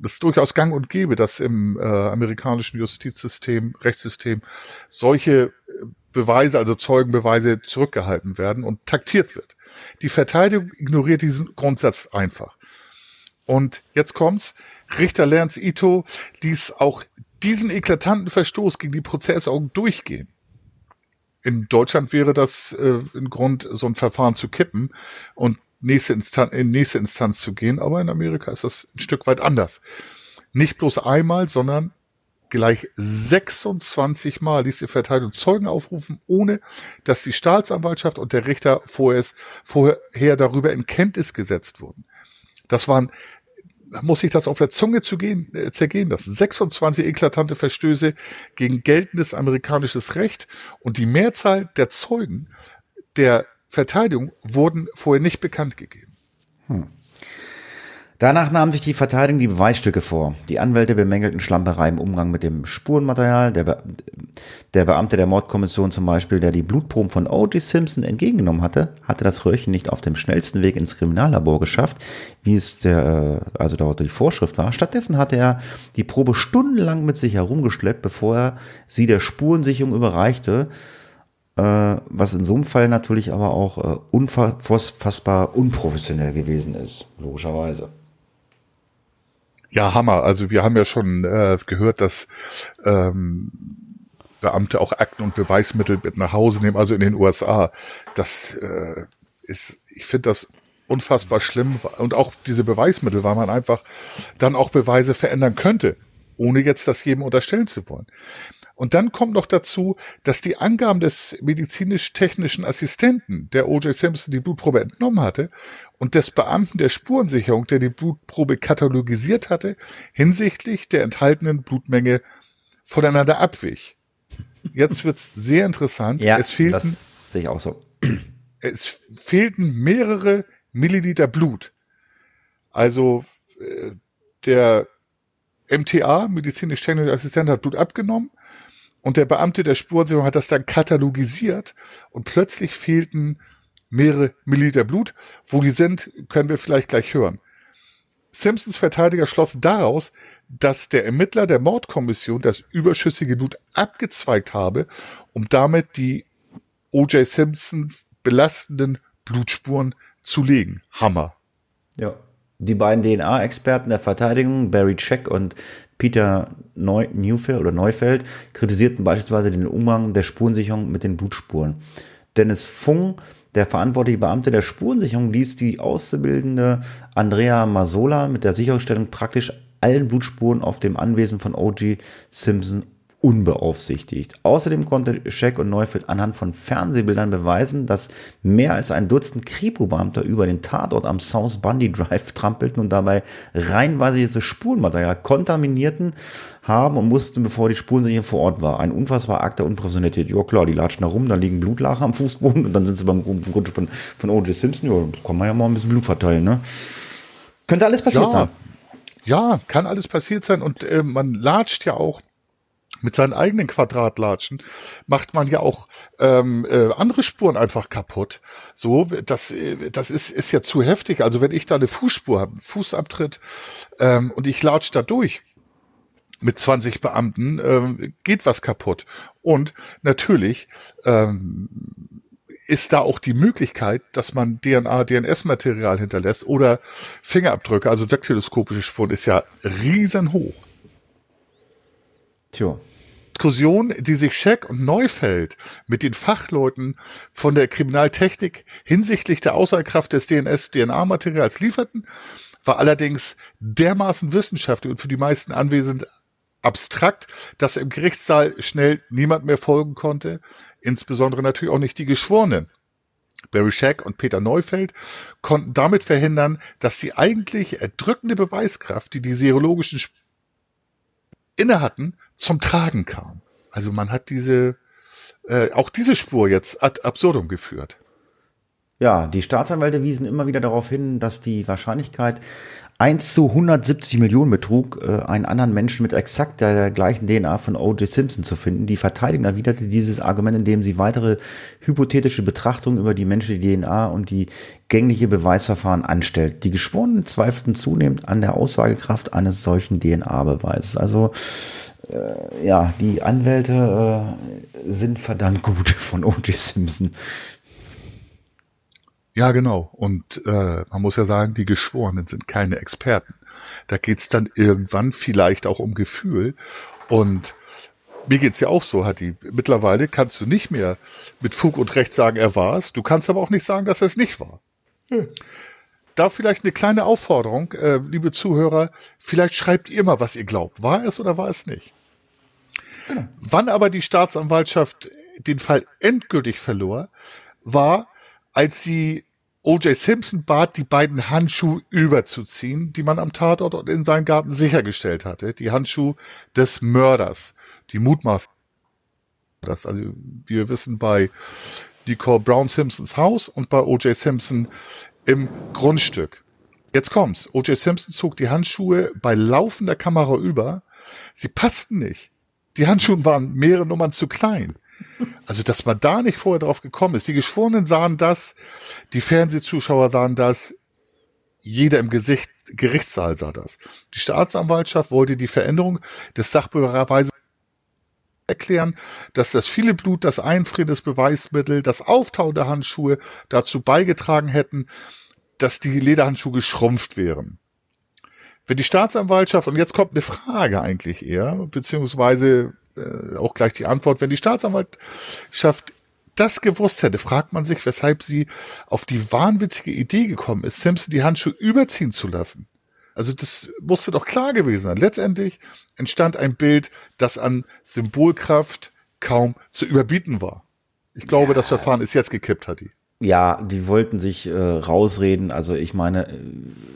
das ist durchaus gang und gäbe, dass im äh, amerikanischen Justizsystem, Rechtssystem solche äh, Beweise, also Zeugenbeweise zurückgehalten werden und taktiert wird. Die Verteidigung ignoriert diesen Grundsatz einfach. Und jetzt kommt's. Richter Lance Ito ließ auch diesen eklatanten Verstoß gegen die Prozessordnung durchgehen. In Deutschland wäre das äh, ein Grund, so ein Verfahren zu kippen und nächste Instanz, in nächste Instanz zu gehen. Aber in Amerika ist das ein Stück weit anders. Nicht bloß einmal, sondern gleich 26 Mal ließ die Verteidigung Zeugen aufrufen, ohne dass die Staatsanwaltschaft und der Richter vorher, vorher darüber in Kenntnis gesetzt wurden. Das waren muss sich das auf der Zunge zu gehen, äh, zergehen lassen. 26 eklatante Verstöße gegen geltendes amerikanisches Recht und die Mehrzahl der Zeugen der Verteidigung wurden vorher nicht bekannt gegeben. Hm. Danach nahm sich die Verteidigung die Beweisstücke vor. Die Anwälte bemängelten Schlamperei im Umgang mit dem Spurenmaterial. Der, Be der Beamte der Mordkommission zum Beispiel, der die Blutproben von O.J. Simpson entgegengenommen hatte, hatte das Röhrchen nicht auf dem schnellsten Weg ins Kriminallabor geschafft, wie es der, äh, also dort die Vorschrift war. Stattdessen hatte er die Probe stundenlang mit sich herumgeschleppt, bevor er sie der Spurensicherung überreichte äh, was in so einem Fall natürlich aber auch äh, unfassbar unprofessionell gewesen ist, logischerweise. Ja, Hammer. Also wir haben ja schon äh, gehört, dass ähm, Beamte auch Akten und Beweismittel mit nach Hause nehmen, also in den USA. Das äh, ist, ich finde das unfassbar schlimm. Und auch diese Beweismittel, weil man einfach dann auch Beweise verändern könnte, ohne jetzt das jedem unterstellen zu wollen. Und dann kommt noch dazu, dass die Angaben des medizinisch-technischen Assistenten, der O.J. Simpson die Blutprobe entnommen hatte, und des Beamten der Spurensicherung, der die Blutprobe katalogisiert hatte, hinsichtlich der enthaltenen Blutmenge voneinander abwich. Jetzt wird's sehr interessant. Ja, es fehlten, das sehe ich auch so. Es fehlten mehrere Milliliter Blut. Also äh, der MTA, medizinisch-technische Assistent, hat Blut abgenommen Und der Beamte der Spurensicherung hat das dann katalogisiert und plötzlich fehlten mehrere Milliliter Blut. Wo die sind, können wir vielleicht gleich hören. Simpsons Verteidiger schlossen daraus, dass der Ermittler der Mordkommission das überschüssige Blut abgezweigt habe, um damit die O.J. Simpsons belastenden Blutspuren zu legen. Hammer. Ja. Die beiden DNA-Experten der Verteidigung, Barry Check und Peter Neu Neufeld oder Neufeld, kritisierten beispielsweise den Umgang der Spurensicherung mit den Blutspuren. Dennis Fung, der verantwortliche Beamte der Spurensicherung, ließ die auszubildende Andrea Masola mit der Sicherungsstellung praktisch allen Blutspuren auf dem Anwesen von O.G. Simpson unbeaufsichtigt. Außerdem konnte Scheck und Neufeld anhand von Fernsehbildern beweisen, dass mehr als ein Dutzend Kripo-Beamter über den Tatort am South Bundy Drive trampelten und dabei reinweise dieses Spurenmaterial kontaminierten haben und mussten, bevor die Spurensicherung vor Ort war. Ein unfassbar Akt der Unprofessionalität. Ja klar, die latschen da rum, da liegen Blutlache am Fußboden und dann sind sie beim Rutsch von, von O.J. Simpson. Ja, kann man ja mal ein bisschen Blut verteilen, ne? Könnte alles passiert Ja. sein. Ja, kann alles passiert sein und äh, man latscht ja auch mit seinen eigenen Quadratlatschen macht man ja auch ähm, äh, andere Spuren einfach kaputt. So, das, äh, das ist, ist ja zu heftig. Also wenn ich da eine Fußspur habe, Fußabtritt ähm, und ich latsch da durch mit 20 Beamten, ähm, geht was kaputt. Und natürlich ähm, ist da auch die Möglichkeit, dass man DNA, DNS-Material hinterlässt oder Fingerabdrücke, also daktyloskopische Spuren, ist ja riesenhoch. Tja. Diskussion, die sich Scheck und Neufeld mit den Fachleuten von der Kriminaltechnik hinsichtlich der Aussagkraft des DNS-DNA-Materials lieferten, war allerdings dermaßen wissenschaftlich und für die meisten Anwesenden abstrakt, dass im Gerichtssaal schnell niemand mehr folgen konnte, insbesondere natürlich auch nicht die Geschworenen. Barry Scheck und Peter Neufeld konnten damit verhindern, dass die eigentlich erdrückende Beweiskraft, die die serologischen Sp- inne hatten, zum Tragen kam. Also man hat diese, äh, auch diese Spur jetzt ad absurdum geführt. Ja, die Staatsanwälte wiesen immer wieder darauf hin, dass die Wahrscheinlichkeit 1 zu 170 Millionen betrug, äh, einen anderen Menschen mit exakt der gleichen DNA von O.J. Simpson zu finden. Die Verteidigung erwiderte dieses Argument, indem sie weitere hypothetische Betrachtungen über die menschliche DNA und die gängliche Beweisverfahren anstellt. Die Geschworenen zweifelten zunehmend an der Aussagekraft eines solchen DNA-Beweises. Also äh, ja, die Anwälte äh, sind verdammt gut [laughs] von O.J. Simpson. Ja, genau. Und äh, man muss ja sagen, die Geschworenen sind keine Experten. Da geht's dann irgendwann vielleicht auch um Gefühl. Und mir geht's ja auch so, Hatti. Mittlerweile kannst du nicht mehr mit Fug und Recht sagen, er war's. Du kannst aber auch nicht sagen, dass er es nicht war. Da vielleicht eine kleine Aufforderung, äh, liebe Zuhörer, vielleicht schreibt ihr mal, was ihr glaubt. War es oder war es nicht? Wann aber die Staatsanwaltschaft den Fall endgültig verlor, war, als sie O.J. Simpson bat, die beiden Handschuhe überzuziehen, die man am Tatort und in seinem Garten sichergestellt hatte. Die Handschuhe des Mörders, die Mutmaß. Also, wir wissen bei Nicole Brown Simpsons Haus und bei O.J. Simpson im Grundstück. Jetzt kommt's. O.J. Simpson zog die Handschuhe bei laufender Kamera über. Sie passten nicht. Die Handschuhe waren mehrere Nummern zu klein. Also, dass man da nicht vorher drauf gekommen ist. Die Geschworenen sahen das, die Fernsehzuschauer sahen das, jeder im Gesicht, Gerichtssaal sah das. Die Staatsanwaltschaft wollte die Veränderung des Sachbeweis erklären, dass das viele Blut, das Einfrieren des Beweismittels, das Auftauen der Handschuhe dazu beigetragen hätten, dass die Lederhandschuhe geschrumpft wären. Wenn die Staatsanwaltschaft, und jetzt kommt eine Frage eigentlich eher, beziehungsweise äh, auch gleich die Antwort, wenn die Staatsanwaltschaft das gewusst hätte, fragt man sich, weshalb sie auf die wahnwitzige Idee gekommen ist, Simpson die Handschuhe überziehen zu lassen. Also das musste doch klar gewesen sein. Letztendlich entstand ein Bild, das an Symbolkraft kaum zu überbieten war. Ich glaube, das Verfahren ist jetzt gekippt, Hatti. Ja, die wollten sich äh, rausreden. Also ich meine, äh,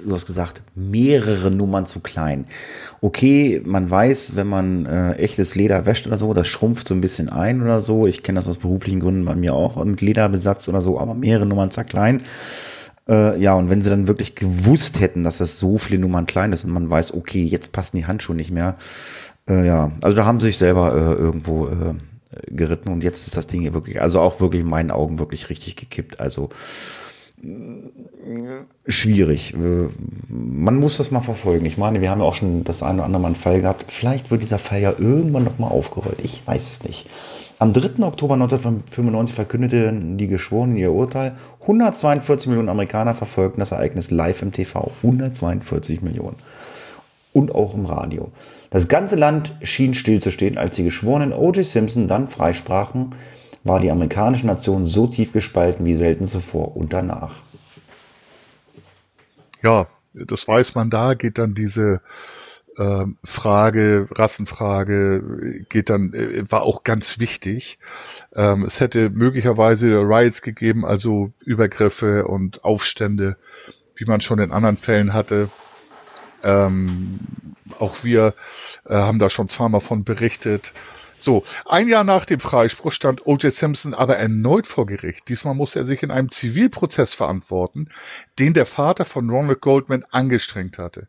du hast gesagt, mehrere Nummern zu klein. Okay, man weiß, wenn man äh, echtes Leder wäscht oder so, das schrumpft so ein bisschen ein oder so. Ich kenne das aus beruflichen Gründen bei mir auch mit Lederbesatz oder so, aber mehrere Nummern zu klein. Äh, ja, und wenn sie dann wirklich gewusst hätten, dass das so viele Nummern klein ist und man weiß, okay, jetzt passen die Handschuhe nicht mehr, Äh, ja, also da haben sie sich selber äh, irgendwo äh, geritten und jetzt ist das Ding hier wirklich, also auch wirklich in meinen Augen wirklich richtig gekippt. Also schwierig. Äh, man muss das mal verfolgen. Ich meine, wir haben ja auch schon das eine oder andere Mal einen Fall gehabt. Vielleicht wird dieser Fall ja irgendwann noch mal aufgerollt. Ich weiß es nicht. Am 3. Oktober 1995 verkündeten die Geschworenen ihr Urteil. 142 Millionen Amerikaner verfolgten das Ereignis live im TV. 142 Millionen. Und auch im Radio. Das ganze Land schien stillzustehen, als die Geschworenen O.J. Simpson dann freisprachen, war die amerikanische Nation so tief gespalten wie selten zuvor und danach. Ja, das weiß man da, geht dann diese äh, Frage, Rassenfrage, geht dann, äh, war auch ganz wichtig. Ähm, es hätte möglicherweise Riots gegeben, also Übergriffe und Aufstände, wie man schon in anderen Fällen hatte. Ähm, auch wir äh, haben da schon zweimal von berichtet. So, ein Jahr nach dem Freispruch stand O.J. Simpson aber erneut vor Gericht. Diesmal musste er sich in einem Zivilprozess verantworten, den der Vater von Ronald Goldman angestrengt hatte.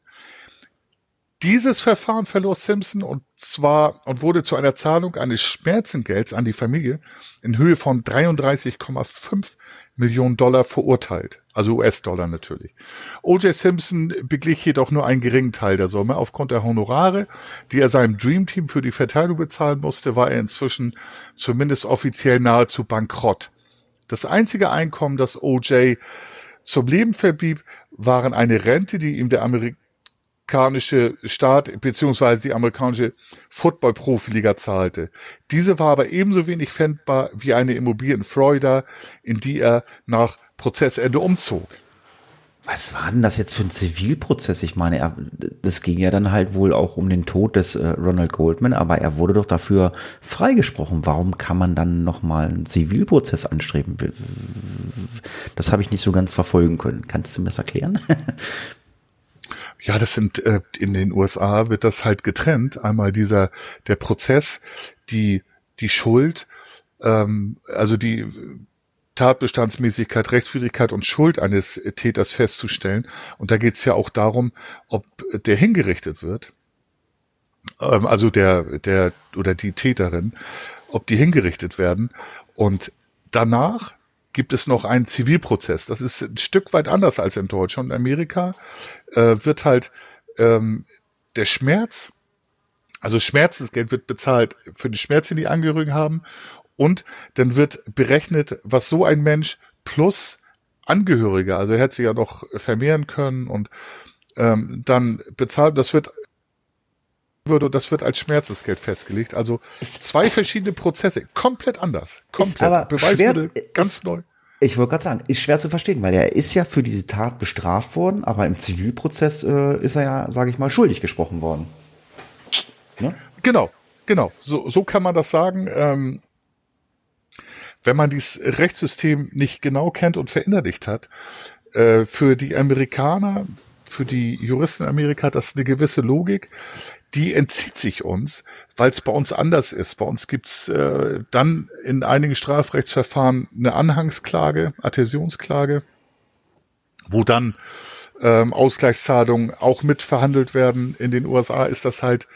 Dieses Verfahren verlor Simpson und zwar und wurde zu einer Zahlung eines Schmerzengelds an die Familie in Höhe von 33,5 Millionen Dollar verurteilt. Also US-Dollar natürlich. O.J. Simpson beglich jedoch nur einen geringen Teil der Summe. Aufgrund der Honorare, die er seinem Dream Team für die Verteilung bezahlen musste, war er inzwischen zumindest offiziell nahezu bankrott. Das einzige Einkommen, das O.J. zum Leben verblieb, waren eine Rente, die ihm der Amerikaner amerikanische Staat beziehungsweise die amerikanische Football-Profiliga zahlte. Diese war aber ebenso wenig fändbar wie eine Immobilie in Florida, in die er nach Prozessende umzog. Was war denn das jetzt für ein Zivilprozess? Ich meine, er, das ging ja dann halt wohl auch um den Tod des äh, Ronald Goldman, aber er wurde doch dafür freigesprochen. Warum kann man dann nochmal einen Zivilprozess anstreben? Das habe ich nicht so ganz verfolgen können. Kannst du mir das erklären? Ja, das sind äh, in den USA wird das halt getrennt. Einmal dieser der Prozess, die die Schuld, ähm, also die Tatbestandsmäßigkeit, Rechtswidrigkeit und Schuld eines Täters festzustellen. Und da geht es ja auch darum, ob der hingerichtet wird, ähm, also der der oder die Täterin, ob die hingerichtet werden. Und danach gibt es noch einen Zivilprozess. Das ist ein Stück weit anders als in Deutschland. In Amerika äh, wird halt ähm, der Schmerz, also Schmerzensgeld wird bezahlt für die Schmerzen, die, die Angehörigen haben. Und dann wird berechnet, was so ein Mensch plus Angehörige, also er hätte sich ja noch vermehren können und ähm, dann bezahlt, das wird würde, das wird als Schmerzensgeld festgelegt. Also zwei verschiedene Prozesse, komplett anders. Komplett. Ist aber Beweismittel ganz ist, neu. Ich wollte gerade sagen, ist schwer zu verstehen, weil er ist ja für diese Tat bestraft worden, aber im Zivilprozess äh, ist er ja, sage ich mal, schuldig gesprochen worden. Ne? Genau, genau. So, so kann man das sagen. Ähm, wenn man dieses Rechtssystem nicht genau kennt und verinnerlicht hat, äh, für die Amerikaner, für die Juristen in Amerika hat das eine gewisse Logik die entzieht sich uns, weil es bei uns anders ist. Bei uns gibt's äh, dann in einigen Strafrechtsverfahren eine Anhangsklage, Adhäsionsklage, wo dann ähm, Ausgleichszahlungen auch mit verhandelt werden. In den USA ist das halt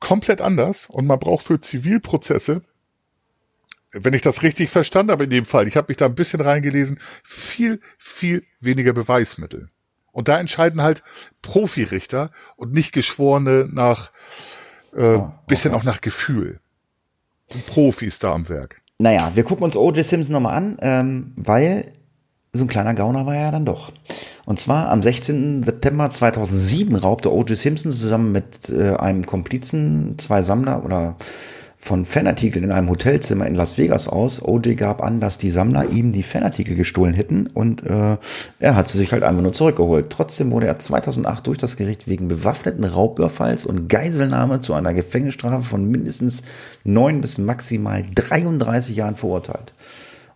komplett anders und man braucht für Zivilprozesse, wenn ich das richtig verstanden habe in dem Fall, ich habe mich da ein bisschen reingelesen, viel, viel weniger Beweismittel. Und da entscheiden halt Profirichter und nicht Geschworene nach äh, oh, bisschen auch nach Gefühl. Profis da am Werk. Naja, wir gucken uns O.J. Simpson nochmal an, ähm, weil so ein kleiner Gauner war er ja dann doch. Und zwar am 16. September 2007 raubte O.J. Simpson zusammen mit äh, einem Komplizen zwei Sammler oder von Fanartikeln in einem Hotelzimmer in Las Vegas aus. OJ gab an, dass die Sammler ihm die Fanartikel gestohlen hätten und äh, er hat sie sich halt einfach nur zurückgeholt. Trotzdem wurde er 2008 durch das Gericht wegen bewaffneten Raubüberfalls und Geiselnahme zu einer Gefängnisstrafe von mindestens neun bis maximal 33 Jahren verurteilt.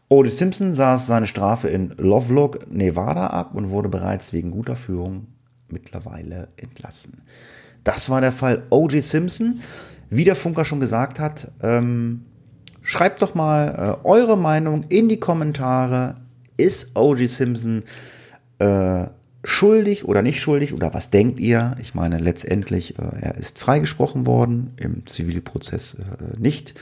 O.J. Simpson saß seine Strafe in Lovelock, Nevada ab und wurde bereits wegen guter Führung mittlerweile entlassen. Das war der Fall O.J. Simpson. Wie der Funker schon gesagt hat, ähm, schreibt doch mal äh, eure Meinung in die Kommentare. Ist O.G. Simpson äh, schuldig oder nicht schuldig oder was denkt ihr? Ich meine, letztendlich, äh, er ist freigesprochen worden, im Zivilprozess äh, nicht.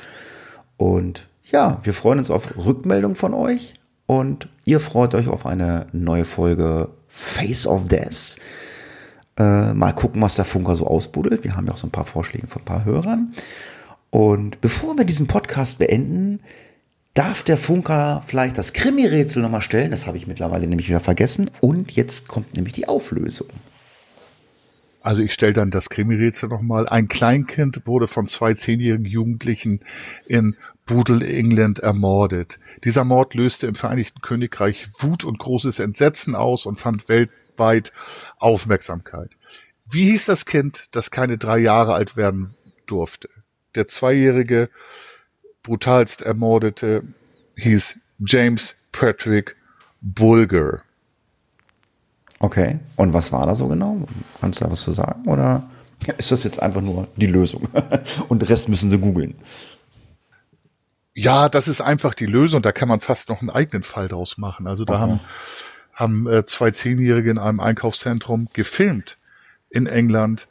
Und ja, wir freuen uns auf Rückmeldung von euch und ihr freut euch auf eine neue Folge Face of Death. Äh, mal gucken, was der Funker so ausbuddelt. Wir haben ja auch so ein paar Vorschläge von ein paar Hörern. Und bevor wir diesen Podcast beenden, darf der Funker vielleicht das Krimi-Rätsel nochmal stellen. Das habe ich mittlerweile nämlich wieder vergessen. Und jetzt kommt nämlich die Auflösung. Also ich stelle dann das Krimi-Rätsel nochmal. Ein Kleinkind wurde von zwei zehnjährigen Jugendlichen in Boodle, England ermordet. Dieser Mord löste im Vereinigten Königreich Wut und großes Entsetzen aus und fand weltweit Aufmerksamkeit. Wie hieß das Kind, das keine drei Jahre alt werden durfte? Der zweijährige brutalst ermordete hieß James Patrick Bulger. Okay, und was war da so genau? Kannst du da was zu sagen? Oder ist das jetzt einfach nur die Lösung? [laughs] und den Rest müssen sie googeln. Ja, das ist einfach die Lösung. Da kann man fast noch einen eigenen Fall draus machen. Also da okay. haben, haben äh, zwei Zehnjährige in einem Einkaufszentrum gefilmt in England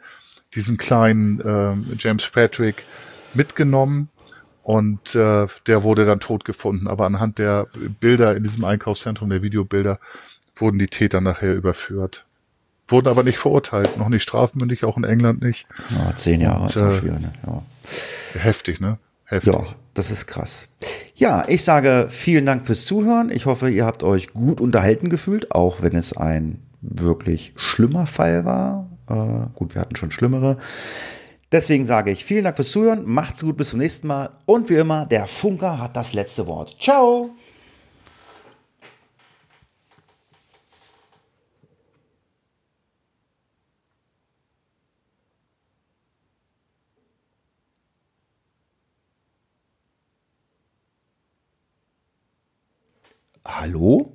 diesen kleinen äh, James Patrick mitgenommen und äh, der wurde dann tot gefunden. Aber anhand der Bilder in diesem Einkaufszentrum, der Videobilder, wurden die Täter nachher überführt. Wurden aber nicht verurteilt, noch nicht strafmündig, auch in England nicht. Ja, zehn Jahre und, ist äh, schwierig, ne? Ja. Heftig, ne? Heftig. Ja, das ist krass. Ja, ich sage vielen Dank fürs Zuhören. Ich hoffe, ihr habt euch gut unterhalten gefühlt, auch wenn es ein wirklich schlimmer Fall war. Äh, gut, wir hatten schon schlimmere. Deswegen sage ich vielen Dank fürs Zuhören. Macht's gut, bis zum nächsten Mal. Und wie immer, der Funker hat das letzte Wort. Ciao! Hallo?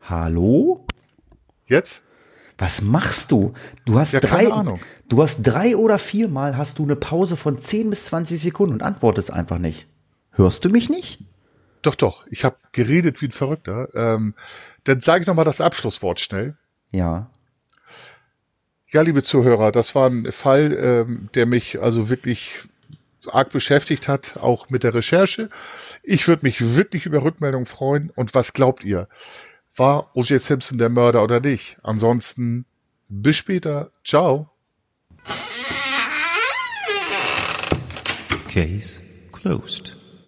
Hallo? Jetzt? Was machst du? Du hast ja, drei, du hast drei oder viermal hast du eine Pause von 10 bis 20 Sekunden und antwortest einfach nicht. Hörst du mich nicht? Doch, doch. Ich habe geredet wie ein Verrückter. Ähm, dann sage ich noch mal das Abschlusswort schnell. Ja. Ja, liebe Zuhörer, das war ein Fall, ähm, der mich also wirklich arg beschäftigt hat, auch mit der Recherche. Ich würde mich wirklich über Rückmeldung freuen. Und was glaubt ihr? War O.J. Simpson der Mörder oder nicht? Ansonsten bis später. Ciao. Case closed.